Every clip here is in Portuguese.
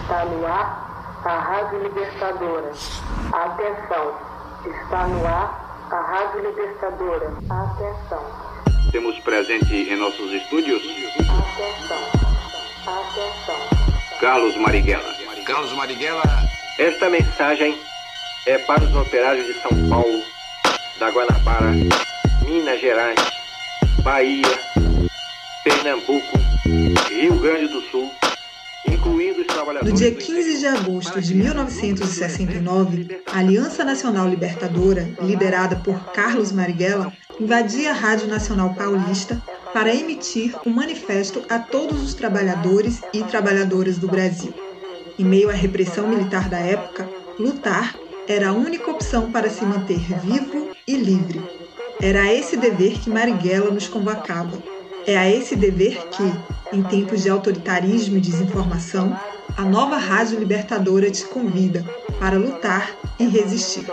Está no ar a Rádio Libertadora. Atenção, está no ar a Rádio Libertadora. Atenção. Temos presente em nossos estúdios. Atenção. Atenção. Carlos Marighella. Carlos Marighella. Esta mensagem é para os operários de São Paulo, da Guanabara, Minas Gerais, Bahia, Pernambuco, Rio Grande do Sul. No dia 15 de agosto de 1969, a Aliança Nacional Libertadora, liderada por Carlos Marighella, invadia a Rádio Nacional Paulista para emitir um manifesto a todos os trabalhadores e trabalhadoras do Brasil. Em meio à repressão militar da época, lutar era a única opção para se manter vivo e livre. Era a esse dever que Marighella nos convocava. É a esse dever que, em tempos de autoritarismo e desinformação, a nova Rádio Libertadora te convida para lutar e resistir.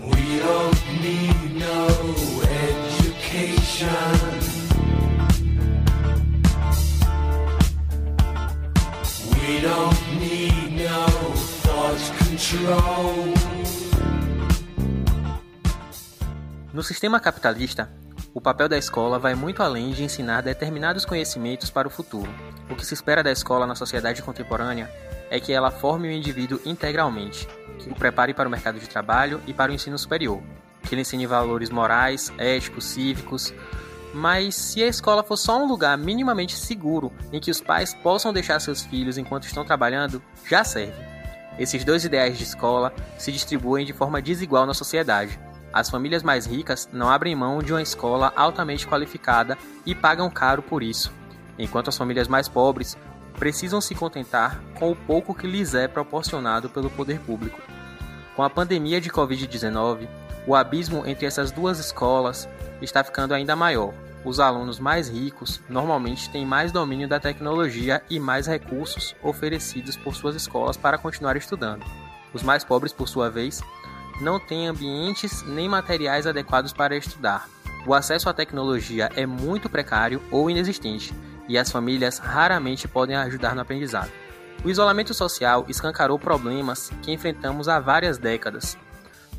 We don't need no education. No sistema capitalista, o papel da escola vai muito além de ensinar determinados conhecimentos para o futuro. O que se espera da escola na sociedade contemporânea é que ela forme o indivíduo integralmente, que o prepare para o mercado de trabalho e para o ensino superior, que lhe ensine valores morais, éticos, cívicos. Mas se a escola for só um lugar minimamente seguro em que os pais possam deixar seus filhos enquanto estão trabalhando, já serve. Esses dois ideais de escola se distribuem de forma desigual na sociedade. As famílias mais ricas não abrem mão de uma escola altamente qualificada e pagam caro por isso, enquanto as famílias mais pobres precisam se contentar com o pouco que lhes é proporcionado pelo poder público. Com a pandemia de Covid-19, o abismo entre essas duas escolas está ficando ainda maior. Os alunos mais ricos normalmente têm mais domínio da tecnologia e mais recursos oferecidos por suas escolas para continuar estudando. Os mais pobres, por sua vez, não têm ambientes nem materiais adequados para estudar. O acesso à tecnologia é muito precário ou inexistente, e as famílias raramente podem ajudar no aprendizado. O isolamento social escancarou problemas que enfrentamos há várias décadas.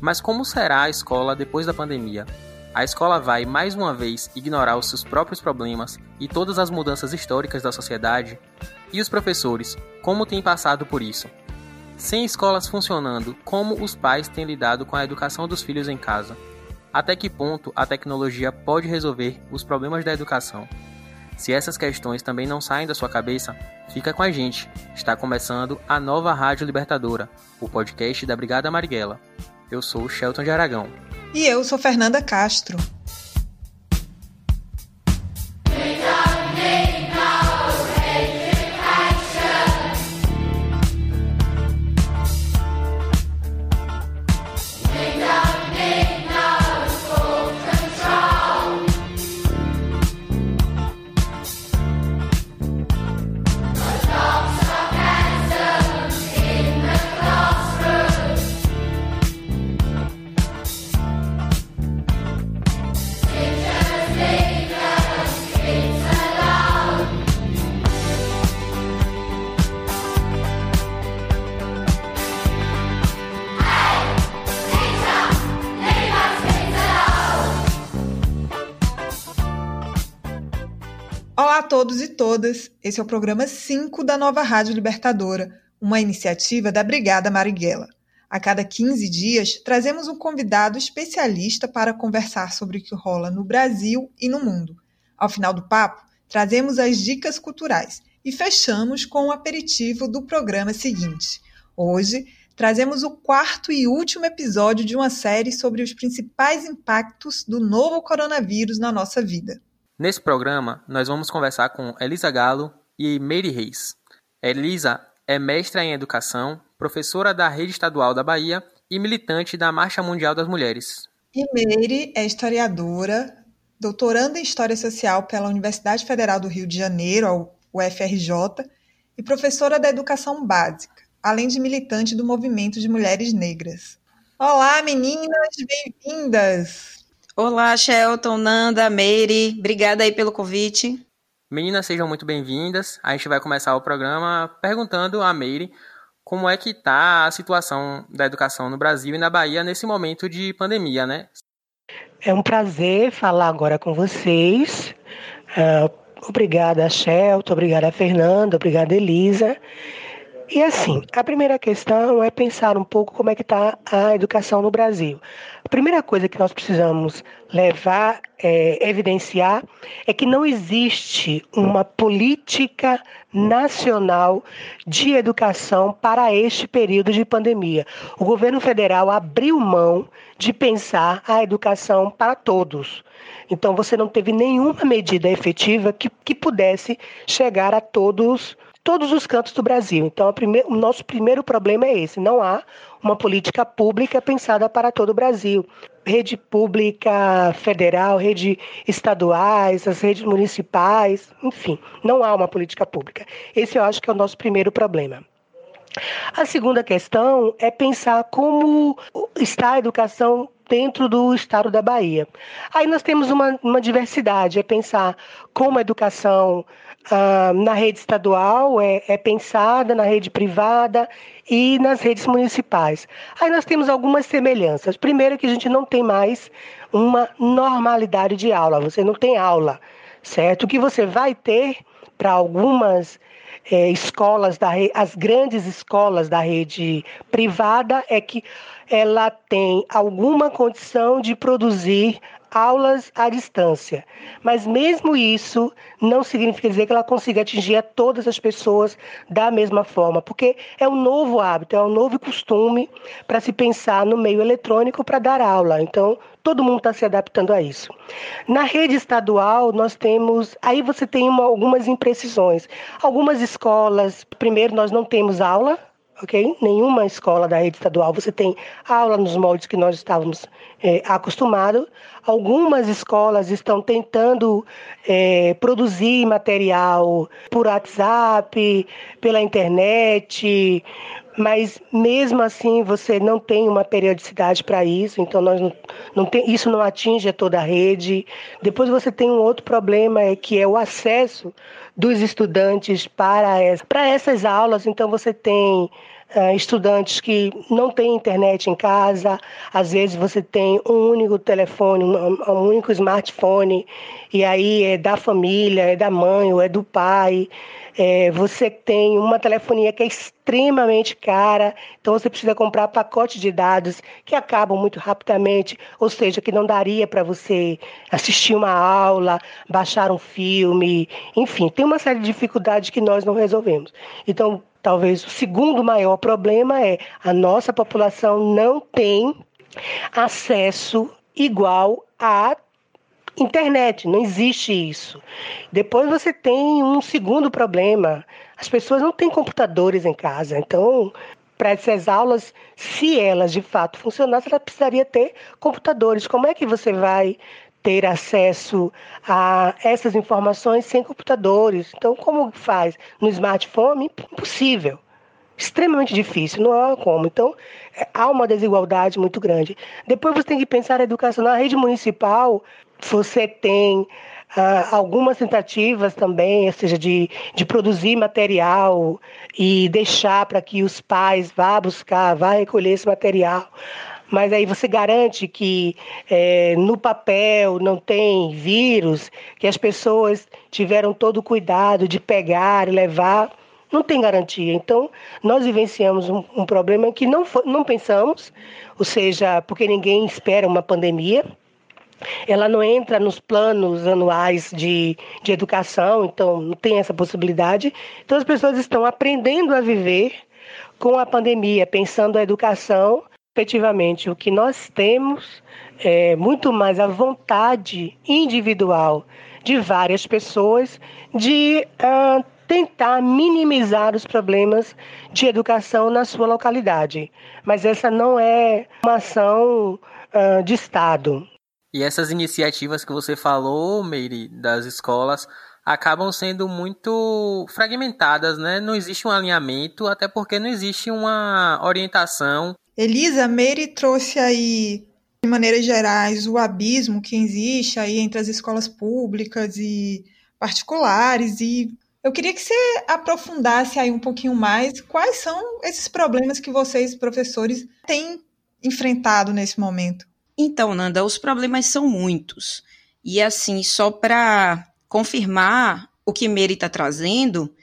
Mas como será a escola depois da pandemia? A escola vai, mais uma vez, ignorar os seus próprios problemas e todas as mudanças históricas da sociedade? E os professores, como têm passado por isso? Sem escolas funcionando, como os pais têm lidado com a educação dos filhos em casa? Até que ponto a tecnologia pode resolver os problemas da educação? Se essas questões também não saem da sua cabeça, fica com a gente. Está começando a nova Rádio Libertadora, o podcast da Brigada Marighella. Eu sou Shelton de Aragão. E eu sou Fernanda Castro. Olá a todos e todas. Esse é o programa 5 da Nova Rádio Libertadora, uma iniciativa da Brigada Marighella. A cada 15 dias, trazemos um convidado especialista para conversar sobre o que rola no Brasil e no mundo. Ao final do papo, trazemos as dicas culturais e fechamos com o aperitivo do programa seguinte. Hoje, trazemos o quarto e último episódio de uma série sobre os principais impactos do novo coronavírus na nossa vida. Nesse programa, nós vamos conversar com Elisa Galo e Meire Reis. Elisa é mestra em educação, professora da Rede Estadual da Bahia e militante da Marcha Mundial das Mulheres. E Meire é historiadora, doutoranda em História Social pela Universidade Federal do Rio de Janeiro, UFRJ, e professora da Educação Básica, além de militante do Movimento de Mulheres Negras. Olá, meninas, bem-vindas! Olá, Shelton, Nanda, Meire, obrigada aí pelo convite. Meninas, sejam muito bem-vindas. A gente vai começar o programa perguntando a Meire como é que está a situação da educação no Brasil e na Bahia nesse momento de pandemia, né? É um prazer falar agora com vocês. Uh, obrigada, Shelton, obrigada, Fernanda, obrigada, Elisa. E assim, a primeira questão é pensar um pouco como é que está a educação no Brasil. A primeira coisa que nós precisamos levar, é, evidenciar, é que não existe uma política nacional de educação para este período de pandemia. O governo federal abriu mão de pensar a educação para todos. Então, você não teve nenhuma medida efetiva que, que pudesse chegar a todos todos os cantos do Brasil. Então, prime o nosso primeiro problema é esse: não há uma política pública pensada para todo o Brasil. Rede pública federal, rede estaduais, as redes municipais, enfim, não há uma política pública. Esse eu acho que é o nosso primeiro problema. A segunda questão é pensar como está a educação dentro do estado da Bahia. Aí nós temos uma, uma diversidade, é pensar como a educação ah, na rede estadual é, é pensada, na rede privada e nas redes municipais. Aí nós temos algumas semelhanças. Primeiro que a gente não tem mais uma normalidade de aula, você não tem aula, certo? O que você vai ter para algumas é, escolas da as grandes escolas da rede privada é que ela tem alguma condição de produzir aulas à distância. Mas mesmo isso não significa dizer que ela consiga atingir a todas as pessoas da mesma forma, porque é um novo hábito, é um novo costume para se pensar no meio eletrônico para dar aula. Então, todo mundo está se adaptando a isso. Na rede estadual, nós temos. Aí você tem uma, algumas imprecisões. Algumas escolas, primeiro, nós não temos aula ok? Nenhuma escola da rede estadual você tem aula nos moldes que nós estávamos é, acostumados. Algumas escolas estão tentando é, produzir material por WhatsApp, pela internet, mas mesmo assim você não tem uma periodicidade para isso, então nós não, não tem, isso não atinge toda a rede. Depois você tem um outro problema é que é o acesso dos estudantes para, essa, para essas aulas, então você tem estudantes que não têm internet em casa, às vezes você tem um único telefone, um, um único smartphone, e aí é da família, é da mãe ou é do pai. É, você tem uma telefonia que é extremamente cara, então você precisa comprar pacote de dados que acabam muito rapidamente, ou seja, que não daria para você assistir uma aula, baixar um filme, enfim, tem uma série de dificuldades que nós não resolvemos. Então, talvez o segundo maior problema é a nossa população não tem acesso igual à internet, não existe isso. Depois você tem um segundo problema: as pessoas não têm computadores em casa, então. Para essas aulas, se elas de fato funcionassem, ela precisaria ter computadores. Como é que você vai ter acesso a essas informações sem computadores. Então, como faz? No smartphone? Impossível. Extremamente difícil, não há como. Então, é, há uma desigualdade muito grande. Depois você tem que pensar a educação. Na rede municipal, você tem ah, algumas tentativas também, ou seja, de, de produzir material e deixar para que os pais vá buscar, vá recolher esse material mas aí você garante que é, no papel não tem vírus, que as pessoas tiveram todo o cuidado de pegar e levar. Não tem garantia. Então, nós vivenciamos um, um problema que não, não pensamos, ou seja, porque ninguém espera uma pandemia, ela não entra nos planos anuais de, de educação, então não tem essa possibilidade. Então as pessoas estão aprendendo a viver com a pandemia, pensando a educação efetivamente o que nós temos é muito mais a vontade individual de várias pessoas de uh, tentar minimizar os problemas de educação na sua localidade. Mas essa não é uma ação uh, de Estado. E essas iniciativas que você falou, Meire, das escolas, acabam sendo muito fragmentadas, né? Não existe um alinhamento, até porque não existe uma orientação Elisa, Meire trouxe aí, de maneiras gerais, o abismo que existe aí entre as escolas públicas e particulares e eu queria que você aprofundasse aí um pouquinho mais quais são esses problemas que vocês, professores, têm enfrentado nesse momento. Então, Nanda, os problemas são muitos. E assim, só para confirmar o que Meire está trazendo,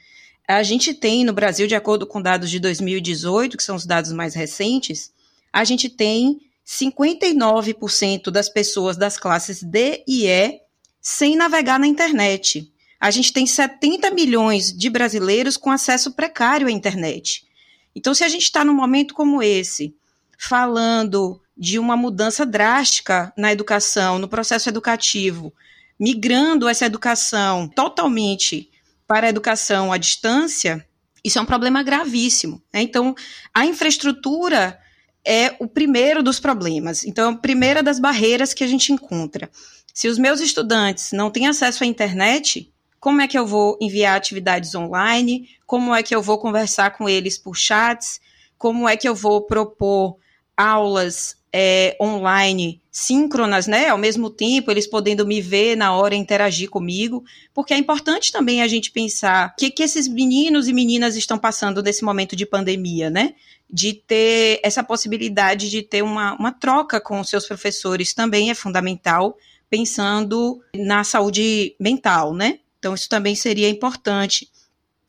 a gente tem no Brasil, de acordo com dados de 2018, que são os dados mais recentes, a gente tem 59% das pessoas das classes D e E sem navegar na internet. A gente tem 70 milhões de brasileiros com acesso precário à internet. Então, se a gente está num momento como esse, falando de uma mudança drástica na educação, no processo educativo, migrando essa educação totalmente para a educação à distância, isso é um problema gravíssimo. Né? Então, a infraestrutura é o primeiro dos problemas. Então, é a primeira das barreiras que a gente encontra. Se os meus estudantes não têm acesso à internet, como é que eu vou enviar atividades online? Como é que eu vou conversar com eles por chats? Como é que eu vou propor aulas é, online síncronas, né? Ao mesmo tempo, eles podendo me ver na hora interagir comigo, porque é importante também a gente pensar o que, que esses meninos e meninas estão passando nesse momento de pandemia, né? De ter essa possibilidade de ter uma, uma troca com seus professores também é fundamental, pensando na saúde mental, né? Então, isso também seria importante.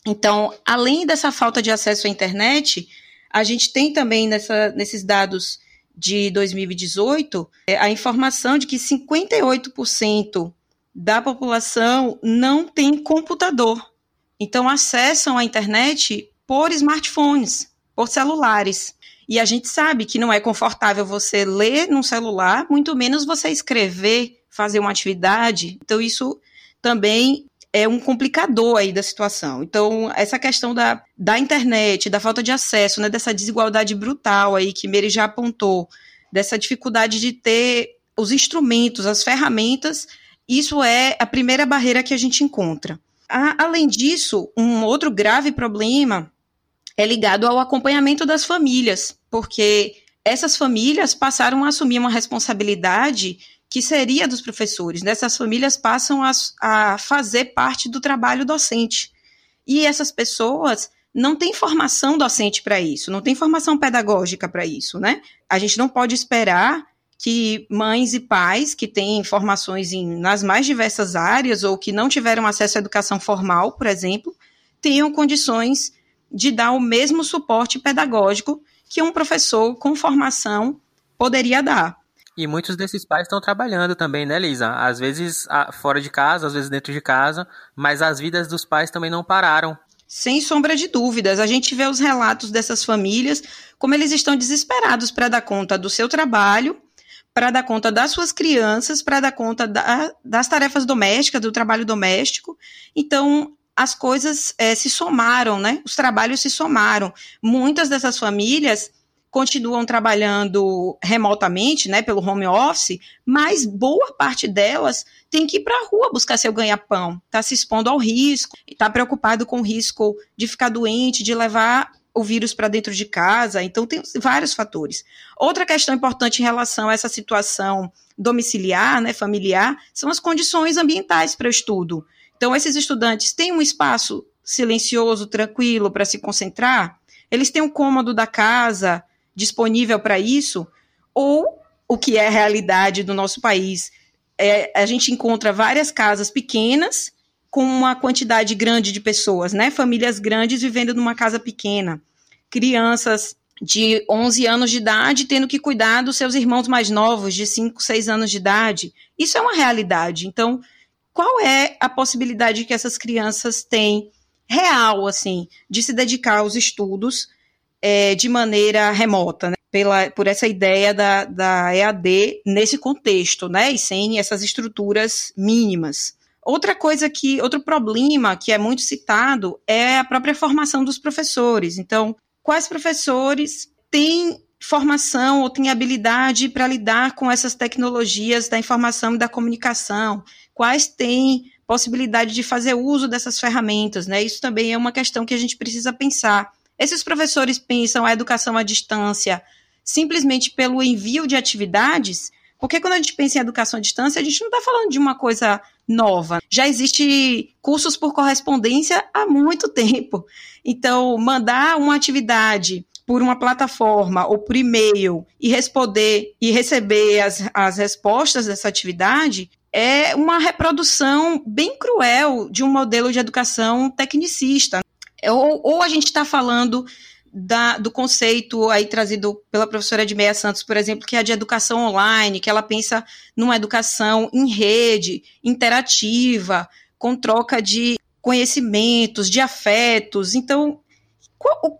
Então, além dessa falta de acesso à internet, a gente tem também nessa, nesses dados de 2018 é, a informação de que 58% da população não tem computador. Então, acessam a internet por smartphones, por celulares. E a gente sabe que não é confortável você ler num celular, muito menos você escrever, fazer uma atividade. Então, isso também é um complicador aí da situação. Então, essa questão da, da internet, da falta de acesso, né, dessa desigualdade brutal aí que Meire já apontou, dessa dificuldade de ter os instrumentos, as ferramentas, isso é a primeira barreira que a gente encontra. A, além disso, um outro grave problema é ligado ao acompanhamento das famílias, porque essas famílias passaram a assumir uma responsabilidade que seria dos professores. Essas famílias passam a, a fazer parte do trabalho docente. E essas pessoas não têm formação docente para isso, não tem formação pedagógica para isso, né? A gente não pode esperar que mães e pais que têm formações em, nas mais diversas áreas ou que não tiveram acesso à educação formal, por exemplo, tenham condições de dar o mesmo suporte pedagógico que um professor com formação poderia dar. E muitos desses pais estão trabalhando também, né, Lisa? Às vezes fora de casa, às vezes dentro de casa, mas as vidas dos pais também não pararam. Sem sombra de dúvidas, a gente vê os relatos dessas famílias, como eles estão desesperados para dar conta do seu trabalho, para dar conta das suas crianças, para dar conta da, das tarefas domésticas, do trabalho doméstico. Então, as coisas é, se somaram, né? Os trabalhos se somaram. Muitas dessas famílias continuam trabalhando remotamente, né, pelo home office, mas boa parte delas tem que ir para a rua buscar seu ganha-pão, está se expondo ao risco, está preocupado com o risco de ficar doente, de levar o vírus para dentro de casa, então tem vários fatores. Outra questão importante em relação a essa situação domiciliar, né, familiar, são as condições ambientais para o estudo. Então, esses estudantes têm um espaço silencioso, tranquilo para se concentrar, eles têm um cômodo da casa, disponível para isso, ou o que é a realidade do nosso país. É, a gente encontra várias casas pequenas com uma quantidade grande de pessoas, né? Famílias grandes vivendo numa casa pequena. Crianças de 11 anos de idade tendo que cuidar dos seus irmãos mais novos, de 5, 6 anos de idade. Isso é uma realidade. Então, qual é a possibilidade que essas crianças têm real, assim, de se dedicar aos estudos é, de maneira remota, né? Pela, por essa ideia da, da EAD nesse contexto, né? E sem essas estruturas mínimas. Outra coisa que, outro problema que é muito citado é a própria formação dos professores. Então, quais professores têm formação ou têm habilidade para lidar com essas tecnologias da informação e da comunicação? Quais têm possibilidade de fazer uso dessas ferramentas, né? Isso também é uma questão que a gente precisa pensar esses professores pensam a educação à distância simplesmente pelo envio de atividades, porque quando a gente pensa em educação à distância, a gente não está falando de uma coisa nova. Já existe cursos por correspondência há muito tempo. Então, mandar uma atividade por uma plataforma ou por e-mail e responder e receber as, as respostas dessa atividade é uma reprodução bem cruel de um modelo de educação tecnicista. Ou, ou a gente está falando da, do conceito aí trazido pela professora Edmeia Santos, por exemplo, que é de educação online, que ela pensa numa educação em rede, interativa, com troca de conhecimentos, de afetos. Então,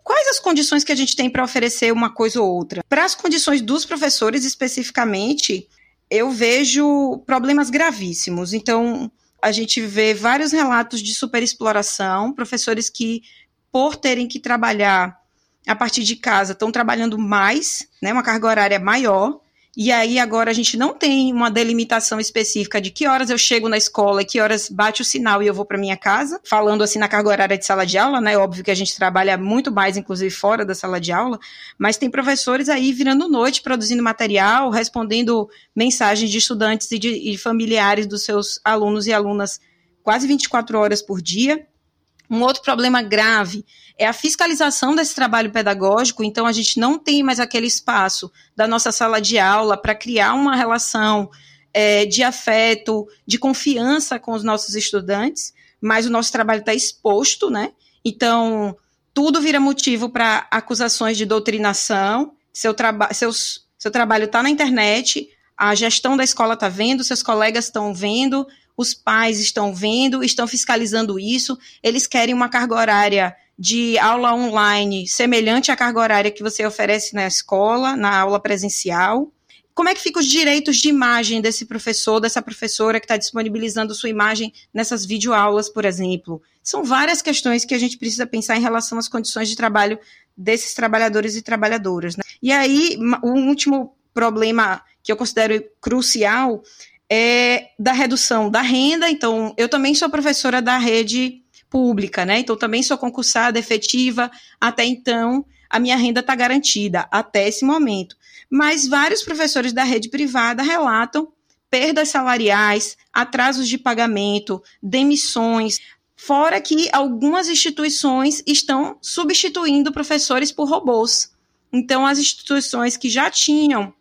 quais as condições que a gente tem para oferecer uma coisa ou outra? Para as condições dos professores especificamente, eu vejo problemas gravíssimos. Então, a gente vê vários relatos de superexploração, professores que, por terem que trabalhar a partir de casa estão trabalhando mais, né, uma carga horária maior, e aí agora a gente não tem uma delimitação específica de que horas eu chego na escola que horas bate o sinal e eu vou para minha casa, falando assim na carga horária de sala de aula, né? Óbvio que a gente trabalha muito mais, inclusive fora da sala de aula, mas tem professores aí virando noite produzindo material, respondendo mensagens de estudantes e de e familiares dos seus alunos e alunas quase 24 horas por dia. Um outro problema grave é a fiscalização desse trabalho pedagógico, então a gente não tem mais aquele espaço da nossa sala de aula para criar uma relação é, de afeto, de confiança com os nossos estudantes, mas o nosso trabalho está exposto, né? Então, tudo vira motivo para acusações de doutrinação, seu, traba seus, seu trabalho está na internet, a gestão da escola está vendo, seus colegas estão vendo, os pais estão vendo, estão fiscalizando isso, eles querem uma carga horária de aula online semelhante à carga horária que você oferece na escola, na aula presencial. Como é que ficam os direitos de imagem desse professor, dessa professora que está disponibilizando sua imagem nessas videoaulas, por exemplo? São várias questões que a gente precisa pensar em relação às condições de trabalho desses trabalhadores e trabalhadoras. Né? E aí, o último problema que eu considero crucial é da redução da renda. Então, eu também sou professora da rede pública, né? Então, também sou concursada, efetiva. Até então, a minha renda está garantida, até esse momento. Mas vários professores da rede privada relatam perdas salariais, atrasos de pagamento, demissões, fora que algumas instituições estão substituindo professores por robôs. Então, as instituições que já tinham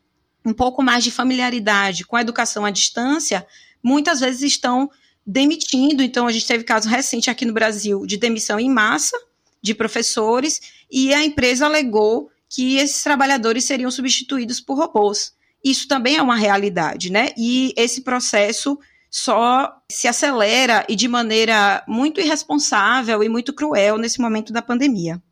um pouco mais de familiaridade com a educação à distância, muitas vezes estão demitindo. Então, a gente teve caso recente aqui no Brasil de demissão em massa de professores, e a empresa alegou que esses trabalhadores seriam substituídos por robôs. Isso também é uma realidade, né? E esse processo só se acelera e de maneira muito irresponsável e muito cruel nesse momento da pandemia.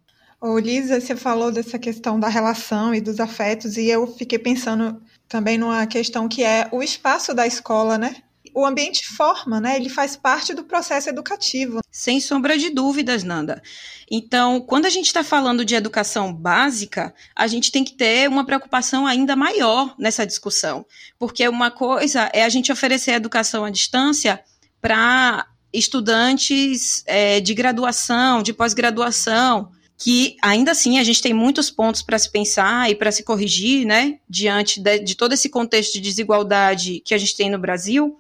Ô, Lisa, você falou dessa questão da relação e dos afetos, e eu fiquei pensando também numa questão que é o espaço da escola, né? O ambiente forma, né? Ele faz parte do processo educativo. Sem sombra de dúvidas, Nanda. Então, quando a gente está falando de educação básica, a gente tem que ter uma preocupação ainda maior nessa discussão. Porque uma coisa é a gente oferecer educação à distância para estudantes é, de graduação, de pós-graduação, que ainda assim a gente tem muitos pontos para se pensar e para se corrigir, né, diante de, de, todo esse contexto de desigualdade que a gente tem no Brasil.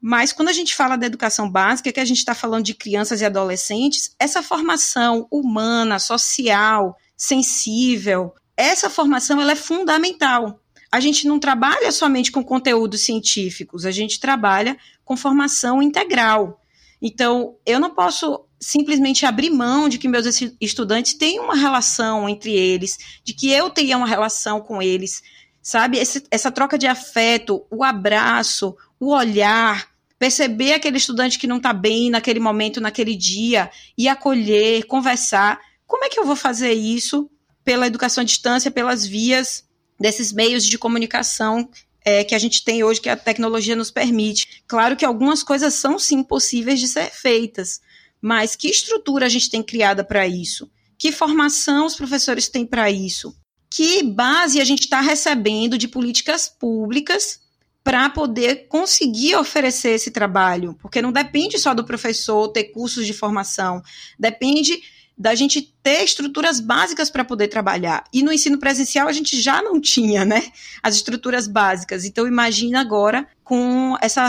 Mas quando a gente fala da educação básica, que a gente está falando de crianças e adolescentes, essa formação humana, social, sensível, essa formação ela é fundamental. A gente não trabalha somente com conteúdos científicos, a gente trabalha com formação integral. Então, eu não posso simplesmente abrir mão de que meus estudantes tenham uma relação entre eles, de que eu tenha uma relação com eles, sabe? Esse, essa troca de afeto, o abraço, o olhar, perceber aquele estudante que não está bem naquele momento, naquele dia, e acolher, conversar. Como é que eu vou fazer isso pela educação à distância, pelas vias desses meios de comunicação é, que a gente tem hoje, que a tecnologia nos permite? Claro que algumas coisas são sim possíveis de ser feitas, mas que estrutura a gente tem criada para isso? Que formação os professores têm para isso? Que base a gente está recebendo de políticas públicas para poder conseguir oferecer esse trabalho? Porque não depende só do professor ter cursos de formação, depende da gente ter estruturas básicas para poder trabalhar. E no ensino presencial a gente já não tinha, né? As estruturas básicas. Então imagina agora com essa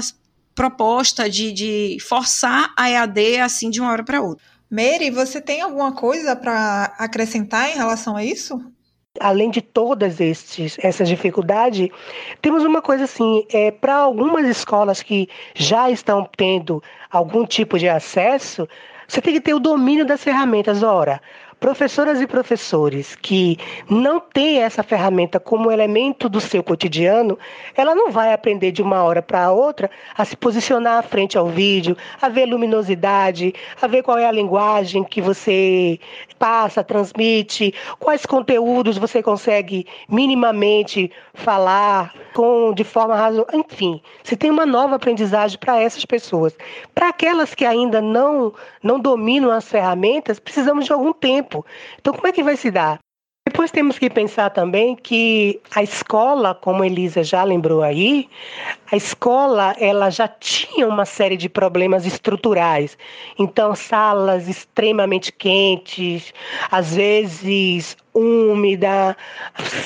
proposta de, de forçar a EAD assim de uma hora para outra. Mary, você tem alguma coisa para acrescentar em relação a isso? além de todas estes, essas dificuldades, temos uma coisa assim, é, para algumas escolas que já estão tendo algum tipo de acesso, você tem que ter o domínio das ferramentas. Ora, professoras e professores que não têm essa ferramenta como elemento do seu cotidiano, ela não vai aprender de uma hora para outra a se posicionar frente ao vídeo, a ver luminosidade, a ver qual é a linguagem que você passa, transmite, quais conteúdos você consegue minimamente falar com de forma razoável, enfim, você tem uma nova aprendizagem para essas pessoas. Para aquelas que ainda não não dominam as ferramentas, precisamos de algum tempo tempo. Então, como é que vai se dar? Depois temos que pensar também que a escola, como Elisa já lembrou aí, a escola ela já tinha uma série de problemas estruturais. Então, salas extremamente quentes, às vezes úmida,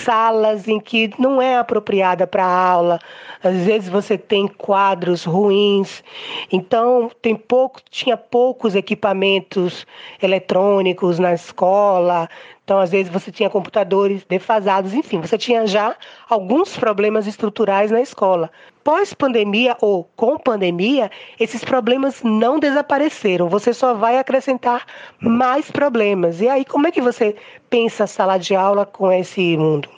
salas em que não é apropriada para aula, às vezes você tem quadros ruins. Então, tem pouco, tinha poucos equipamentos eletrônicos na escola, então, às vezes, você tinha computadores defasados, enfim, você tinha já alguns problemas estruturais na escola. Pós-pandemia ou com pandemia, esses problemas não desapareceram, você só vai acrescentar mais problemas. E aí, como é que você pensa a sala de aula com esse mundo?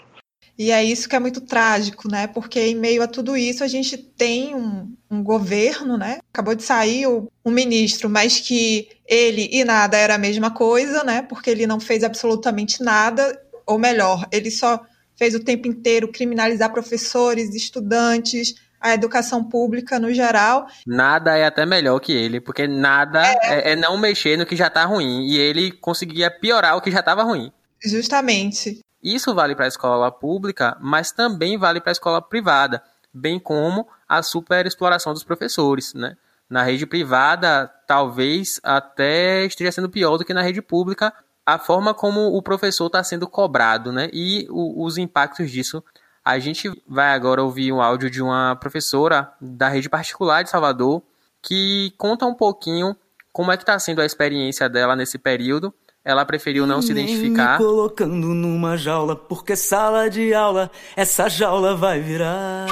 E é isso que é muito trágico, né? Porque em meio a tudo isso a gente tem um, um governo, né? Acabou de sair o, um ministro, mas que ele e nada era a mesma coisa, né? Porque ele não fez absolutamente nada, ou melhor, ele só fez o tempo inteiro criminalizar professores, estudantes, a educação pública no geral. Nada é até melhor que ele, porque nada é, é, é não mexer no que já tá ruim. E ele conseguia piorar o que já estava ruim. Justamente. Isso vale para a escola pública, mas também vale para a escola privada, bem como a superexploração dos professores, né? Na rede privada, talvez até esteja sendo pior do que na rede pública, a forma como o professor está sendo cobrado, né? E o, os impactos disso. A gente vai agora ouvir um áudio de uma professora da rede particular de Salvador que conta um pouquinho como é que está sendo a experiência dela nesse período ela preferiu não se identificar. Me colocando numa jaula, porque sala de aula, essa jaula vai virar.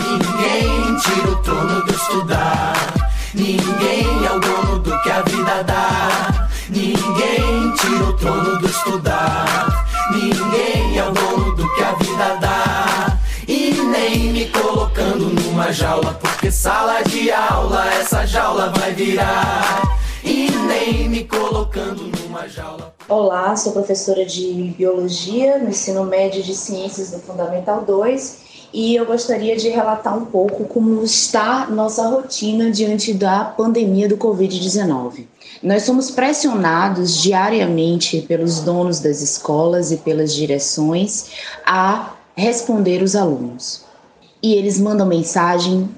Ninguém tira o trono do estudar. Ninguém é o dono do que a vida dá. Ninguém tira o trono do estudar. Ninguém é o dono do que a vida dá. E nem me colocando numa jaula, porque sala de aula, essa jaula vai virar e nem me colocando numa jaula. Olá, sou professora de Biologia no ensino médio de Ciências do Fundamental 2 e eu gostaria de relatar um pouco como está nossa rotina diante da pandemia do Covid-19. Nós somos pressionados diariamente pelos donos das escolas e pelas direções a responder os alunos. E eles mandam mensagem,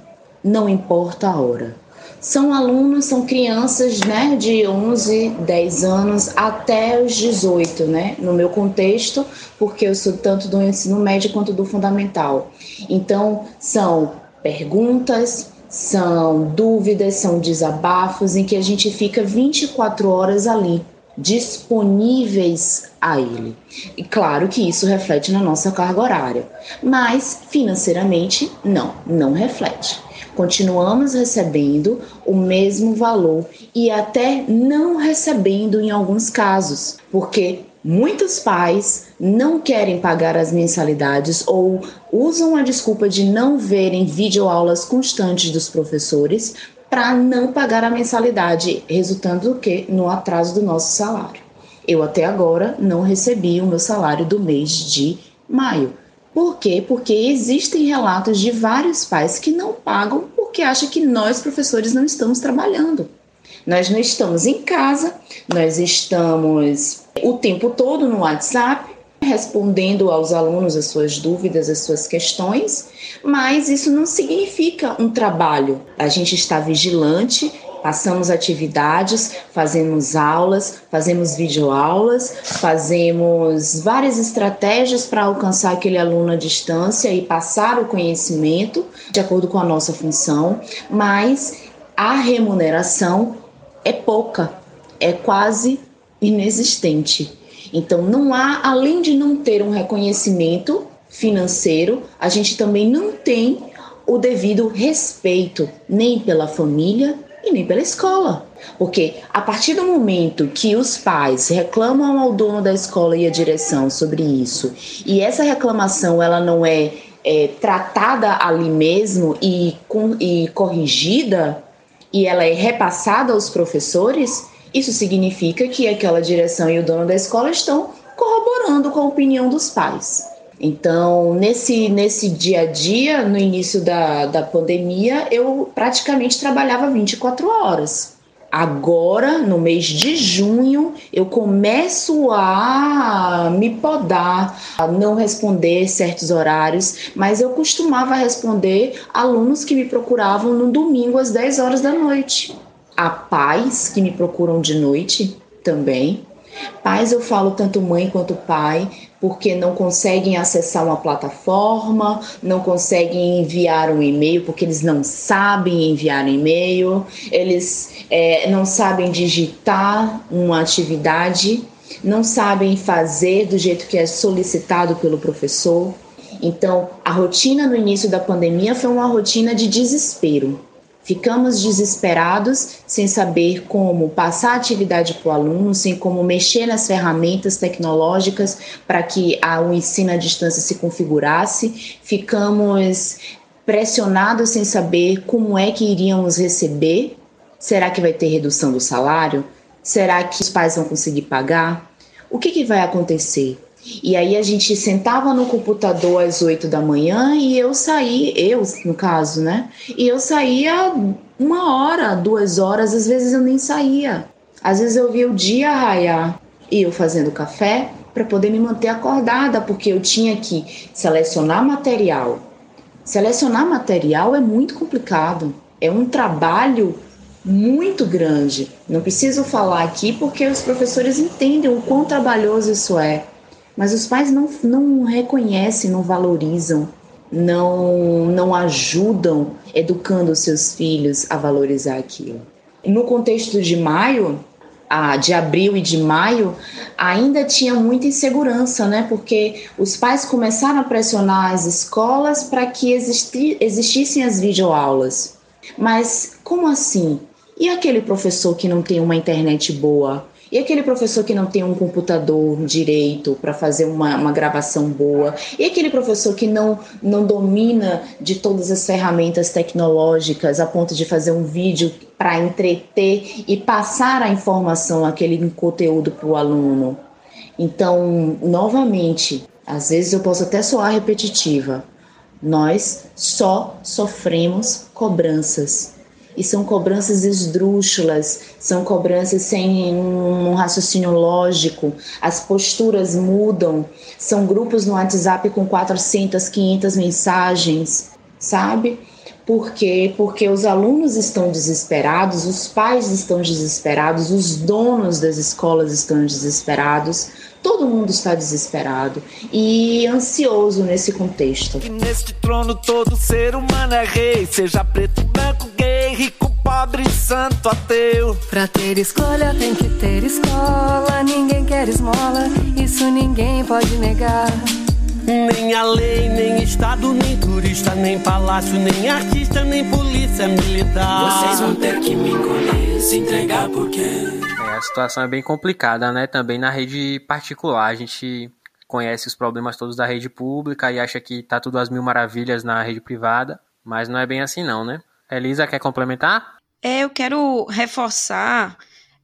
não importa a hora são alunos, são crianças né, de 11, 10 anos até os 18, né, no meu contexto, porque eu sou tanto do ensino médio quanto do fundamental. Então, são perguntas, são dúvidas, são desabafos em que a gente fica 24 horas ali, disponíveis a ele. E claro que isso reflete na nossa carga horária, mas financeiramente não, não reflete continuamos recebendo o mesmo valor e até não recebendo em alguns casos, porque muitos pais não querem pagar as mensalidades ou usam a desculpa de não verem videoaulas constantes dos professores para não pagar a mensalidade, resultando o que no atraso do nosso salário. Eu até agora não recebi o meu salário do mês de maio. Por quê? Porque existem relatos de vários pais que não pagam porque acham que nós, professores, não estamos trabalhando. Nós não estamos em casa, nós estamos o tempo todo no WhatsApp, respondendo aos alunos as suas dúvidas, as suas questões, mas isso não significa um trabalho. A gente está vigilante Passamos atividades, fazemos aulas, fazemos videoaulas, fazemos várias estratégias para alcançar aquele aluno à distância e passar o conhecimento de acordo com a nossa função, mas a remuneração é pouca, é quase inexistente. Então, não há, além de não ter um reconhecimento financeiro, a gente também não tem o devido respeito nem pela família e nem pela escola. Porque a partir do momento que os pais reclamam ao dono da escola e à direção sobre isso, e essa reclamação ela não é, é tratada ali mesmo e, com, e corrigida, e ela é repassada aos professores, isso significa que aquela direção e o dono da escola estão corroborando com a opinião dos pais. Então, nesse, nesse dia a dia, no início da, da pandemia, eu praticamente trabalhava 24 horas. Agora, no mês de junho, eu começo a me podar, a não responder certos horários, mas eu costumava responder alunos que me procuravam no domingo às 10 horas da noite. Há pais que me procuram de noite também. Pais, eu falo tanto mãe quanto pai, porque não conseguem acessar uma plataforma, não conseguem enviar um e-mail, porque eles não sabem enviar um e-mail, eles é, não sabem digitar uma atividade, não sabem fazer do jeito que é solicitado pelo professor. Então, a rotina no início da pandemia foi uma rotina de desespero. Ficamos desesperados sem saber como passar atividade para o aluno, sem como mexer nas ferramentas tecnológicas para que o ensino à distância se configurasse. Ficamos pressionados sem saber como é que iríamos receber. Será que vai ter redução do salário? Será que os pais vão conseguir pagar? O que, que vai acontecer? E aí a gente sentava no computador às 8 da manhã e eu saí, eu no caso, né? E eu saía uma hora, duas horas, às vezes eu nem saía. Às vezes eu via o dia raiar e eu fazendo café para poder me manter acordada, porque eu tinha que selecionar material. Selecionar material é muito complicado, é um trabalho muito grande. Não preciso falar aqui porque os professores entendem o quão trabalhoso isso é. Mas os pais não, não reconhecem, não valorizam, não, não ajudam educando seus filhos a valorizar aquilo. No contexto de maio, de abril e de maio, ainda tinha muita insegurança, né? Porque os pais começaram a pressionar as escolas para que existi, existissem as videoaulas. Mas como assim? E aquele professor que não tem uma internet boa? E aquele professor que não tem um computador direito para fazer uma, uma gravação boa? E aquele professor que não, não domina de todas as ferramentas tecnológicas a ponto de fazer um vídeo para entreter e passar a informação, aquele conteúdo para o aluno? Então, novamente, às vezes eu posso até soar repetitiva, nós só sofremos cobranças e são cobranças esdrúxulas, são cobranças sem um raciocínio lógico, as posturas mudam, são grupos no WhatsApp com 400, 500 mensagens, sabe? Por quê? Porque os alunos estão desesperados, os pais estão desesperados, os donos das escolas estão desesperados, todo mundo está desesperado e ansioso nesse contexto. Que neste trono todo ser humano é rei, seja preto, branco, rico, pobre, santo, ateu. Pra ter escolha tem que ter escola. Ninguém quer esmola, isso ninguém pode negar. Nem a lei, nem Estado, nem turista, nem palácio, nem artista, nem polícia militar. Vocês vão ter que me encolher, se entregar porque. É, a situação é bem complicada, né? Também na rede particular. A gente conhece os problemas todos da rede pública e acha que tá tudo às mil maravilhas na rede privada, mas não é bem assim não, né? Elisa, quer complementar? É, eu quero reforçar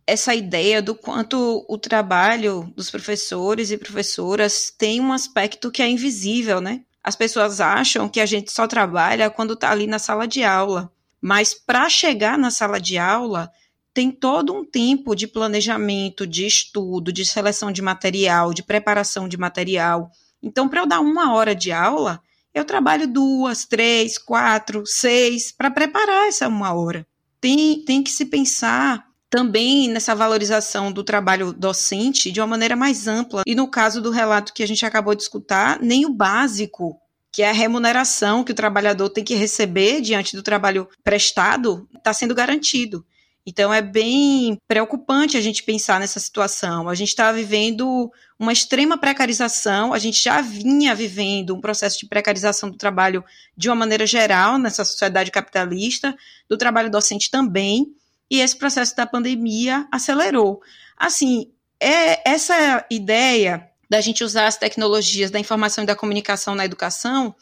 essa ideia do quanto o trabalho dos professores e professoras tem um aspecto que é invisível, né? As pessoas acham que a gente só trabalha quando está ali na sala de aula, mas para chegar na sala de aula tem todo um tempo de planejamento, de estudo, de seleção de material, de preparação de material. Então, para eu dar uma hora de aula, eu trabalho duas, três, quatro, seis para preparar essa uma hora. tem, tem que se pensar também nessa valorização do trabalho docente de uma maneira mais ampla. E no caso do relato que a gente acabou de escutar, nem o básico, que é a remuneração que o trabalhador tem que receber diante do trabalho prestado, está sendo garantido. Então é bem preocupante a gente pensar nessa situação. A gente está vivendo uma extrema precarização, a gente já vinha vivendo um processo de precarização do trabalho de uma maneira geral nessa sociedade capitalista, do trabalho docente também, e esse processo da pandemia acelerou. Assim, é essa ideia da gente usar as tecnologias da informação e da comunicação na educação,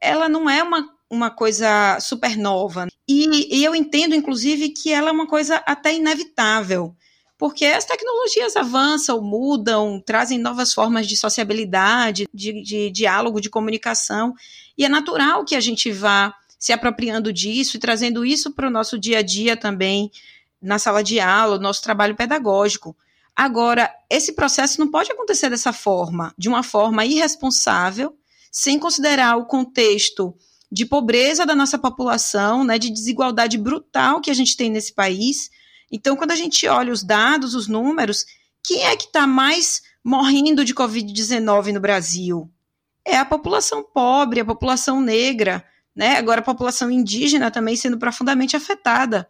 ela não é uma uma coisa super nova. E, e eu entendo, inclusive, que ela é uma coisa até inevitável porque as tecnologias avançam, mudam, trazem novas formas de sociabilidade, de, de, diálogo, de comunicação, e é natural que a gente vá se apropriando disso e trazendo isso para o nosso dia a dia também, na sala de aula, nosso trabalho pedagógico. Agora, esse processo não pode acontecer dessa forma, de uma forma irresponsável, sem considerar o contexto de pobreza da nossa população, né, de desigualdade brutal que a gente tem nesse país. Então, quando a gente olha os dados, os números, quem é que está mais morrendo de Covid-19 no Brasil? É a população pobre, a população negra, né? Agora a população indígena também sendo profundamente afetada.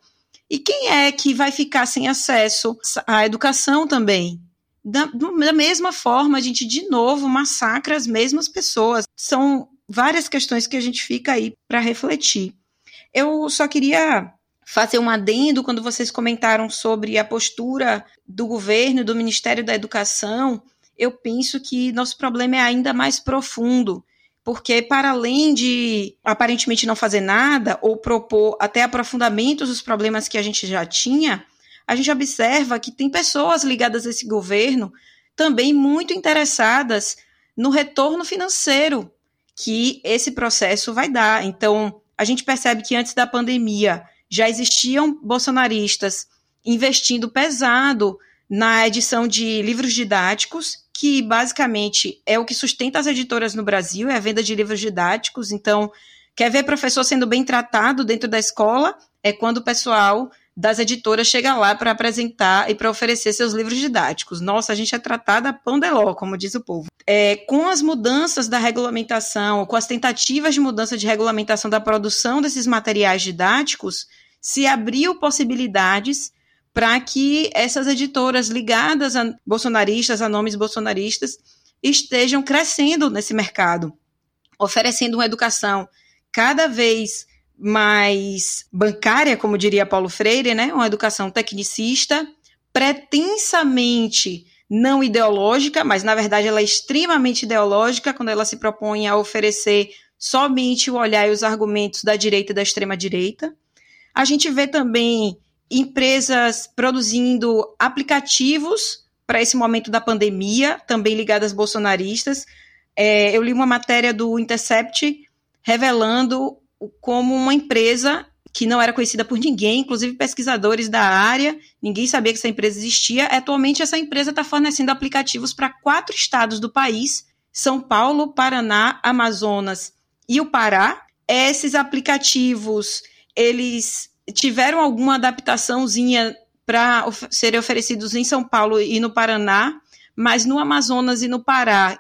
E quem é que vai ficar sem acesso à educação também? Da, da mesma forma, a gente de novo massacra as mesmas pessoas. São várias questões que a gente fica aí para refletir. Eu só queria fazer um adendo quando vocês comentaram sobre a postura do governo, do Ministério da Educação. Eu penso que nosso problema é ainda mais profundo, porque para além de aparentemente não fazer nada ou propor até aprofundamentos dos problemas que a gente já tinha, a gente observa que tem pessoas ligadas a esse governo também muito interessadas no retorno financeiro que esse processo vai dar. Então, a gente percebe que antes da pandemia já existiam bolsonaristas investindo pesado na edição de livros didáticos, que basicamente é o que sustenta as editoras no Brasil, é a venda de livros didáticos. Então, quer ver professor sendo bem tratado dentro da escola? É quando o pessoal das editoras chega lá para apresentar e para oferecer seus livros didáticos. Nossa, a gente é tratada pão de ló, como diz o povo. É, com as mudanças da regulamentação, com as tentativas de mudança de regulamentação da produção desses materiais didáticos, se abriu possibilidades para que essas editoras ligadas a bolsonaristas, a nomes bolsonaristas, estejam crescendo nesse mercado, oferecendo uma educação cada vez mais bancária, como diria Paulo Freire, né? Uma educação tecnicista, pretensamente não ideológica, mas na verdade ela é extremamente ideológica quando ela se propõe a oferecer somente o olhar e os argumentos da direita e da extrema direita. A gente vê também empresas produzindo aplicativos para esse momento da pandemia, também ligadas bolsonaristas. É, eu li uma matéria do Intercept revelando como uma empresa que não era conhecida por ninguém, inclusive pesquisadores da área, ninguém sabia que essa empresa existia. Atualmente, essa empresa está fornecendo aplicativos para quatro estados do país: São Paulo, Paraná, Amazonas e o Pará. Esses aplicativos, eles tiveram alguma adaptaçãozinha para of serem oferecidos em São Paulo e no Paraná, mas no Amazonas e no Pará,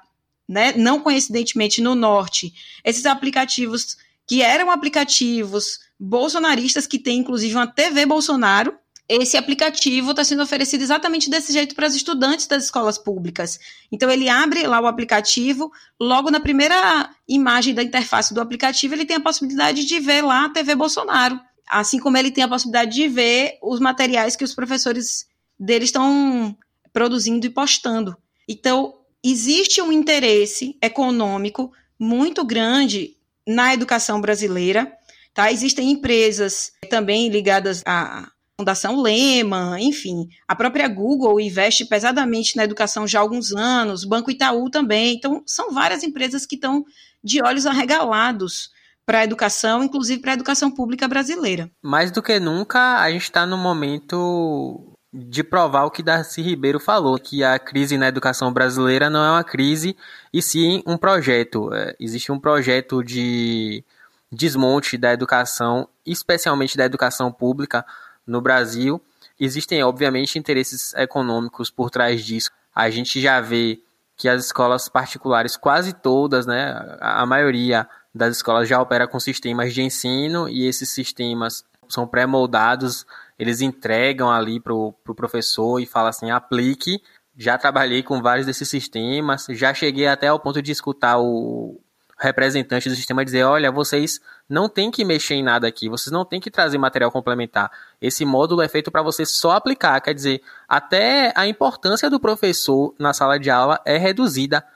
né, não coincidentemente no norte, esses aplicativos que eram aplicativos bolsonaristas, que tem inclusive uma TV Bolsonaro. Esse aplicativo está sendo oferecido exatamente desse jeito para os estudantes das escolas públicas. Então, ele abre lá o aplicativo, logo na primeira imagem da interface do aplicativo, ele tem a possibilidade de ver lá a TV Bolsonaro. Assim como ele tem a possibilidade de ver os materiais que os professores dele estão produzindo e postando. Então, existe um interesse econômico muito grande na educação brasileira. Tá? Existem empresas também ligadas à Fundação Lehman, enfim, a própria Google investe pesadamente na educação já há alguns anos, Banco Itaú também. Então, são várias empresas que estão de olhos arregalados para a educação, inclusive para a educação pública brasileira. Mais do que nunca, a gente está no momento de provar o que Darcy Ribeiro falou, que a crise na educação brasileira não é uma crise, e sim um projeto. É, existe um projeto de desmonte da educação, especialmente da educação pública, no Brasil. Existem, obviamente, interesses econômicos por trás disso. A gente já vê que as escolas particulares, quase todas, né, a maioria das escolas já opera com sistemas de ensino e esses sistemas são pré-moldados, eles entregam ali para o pro professor e falam assim, aplique. Já trabalhei com vários desses sistemas, já cheguei até ao ponto de escutar o representante do sistema dizer, olha, vocês não tem que mexer em nada aqui, vocês não tem que trazer material complementar. Esse módulo é feito para você só aplicar, quer dizer, até a importância do professor na sala de aula é reduzida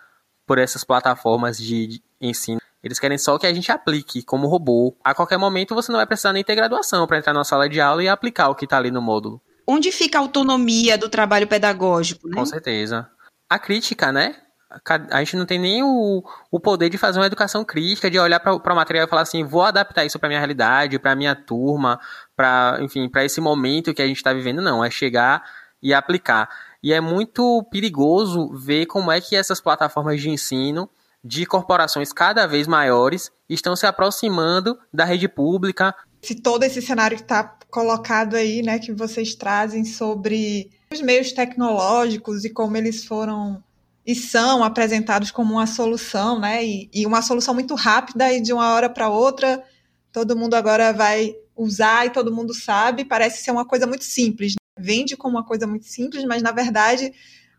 por essas plataformas de ensino. Eles querem só que a gente aplique como robô. A qualquer momento você não vai precisar nem ter graduação para entrar na sala de aula e aplicar o que está ali no módulo. Onde fica a autonomia do trabalho pedagógico? Né? Com certeza. A crítica, né? A gente não tem nem o, o poder de fazer uma educação crítica, de olhar para o material e falar assim, vou adaptar isso para minha realidade, para minha turma, para enfim, para esse momento que a gente está vivendo. Não, é chegar e aplicar. E é muito perigoso ver como é que essas plataformas de ensino de corporações cada vez maiores estão se aproximando da rede pública. Se todo esse cenário que está colocado aí, né, que vocês trazem sobre os meios tecnológicos e como eles foram e são apresentados como uma solução, né, e, e uma solução muito rápida e de uma hora para outra todo mundo agora vai usar e todo mundo sabe, parece ser uma coisa muito simples. Né? Vende como uma coisa muito simples, mas na verdade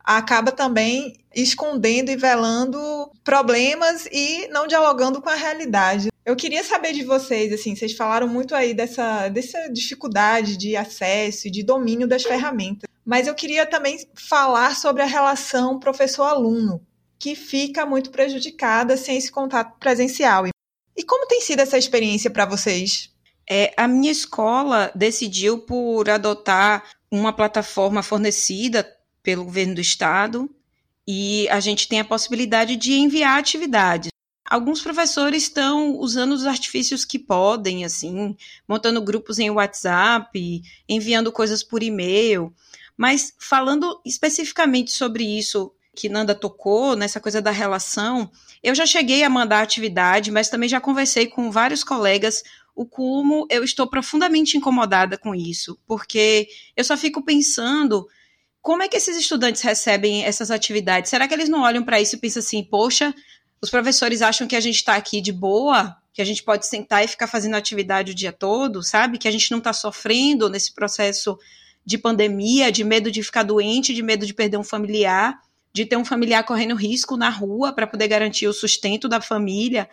acaba também escondendo e velando problemas e não dialogando com a realidade. Eu queria saber de vocês, assim, vocês falaram muito aí dessa, dessa dificuldade de acesso e de domínio das ferramentas, mas eu queria também falar sobre a relação professor-aluno, que fica muito prejudicada sem esse contato presencial. E como tem sido essa experiência para vocês? É, a minha escola decidiu por adotar uma plataforma fornecida pelo governo do estado e a gente tem a possibilidade de enviar atividades. Alguns professores estão usando os artifícios que podem, assim, montando grupos em WhatsApp, enviando coisas por e-mail. Mas falando especificamente sobre isso que Nanda tocou, nessa coisa da relação, eu já cheguei a mandar atividade, mas também já conversei com vários colegas o como eu estou profundamente incomodada com isso, porque eu só fico pensando como é que esses estudantes recebem essas atividades? Será que eles não olham para isso e pensam assim, poxa, os professores acham que a gente está aqui de boa, que a gente pode sentar e ficar fazendo atividade o dia todo, sabe? Que a gente não está sofrendo nesse processo de pandemia, de medo de ficar doente, de medo de perder um familiar, de ter um familiar correndo risco na rua para poder garantir o sustento da família.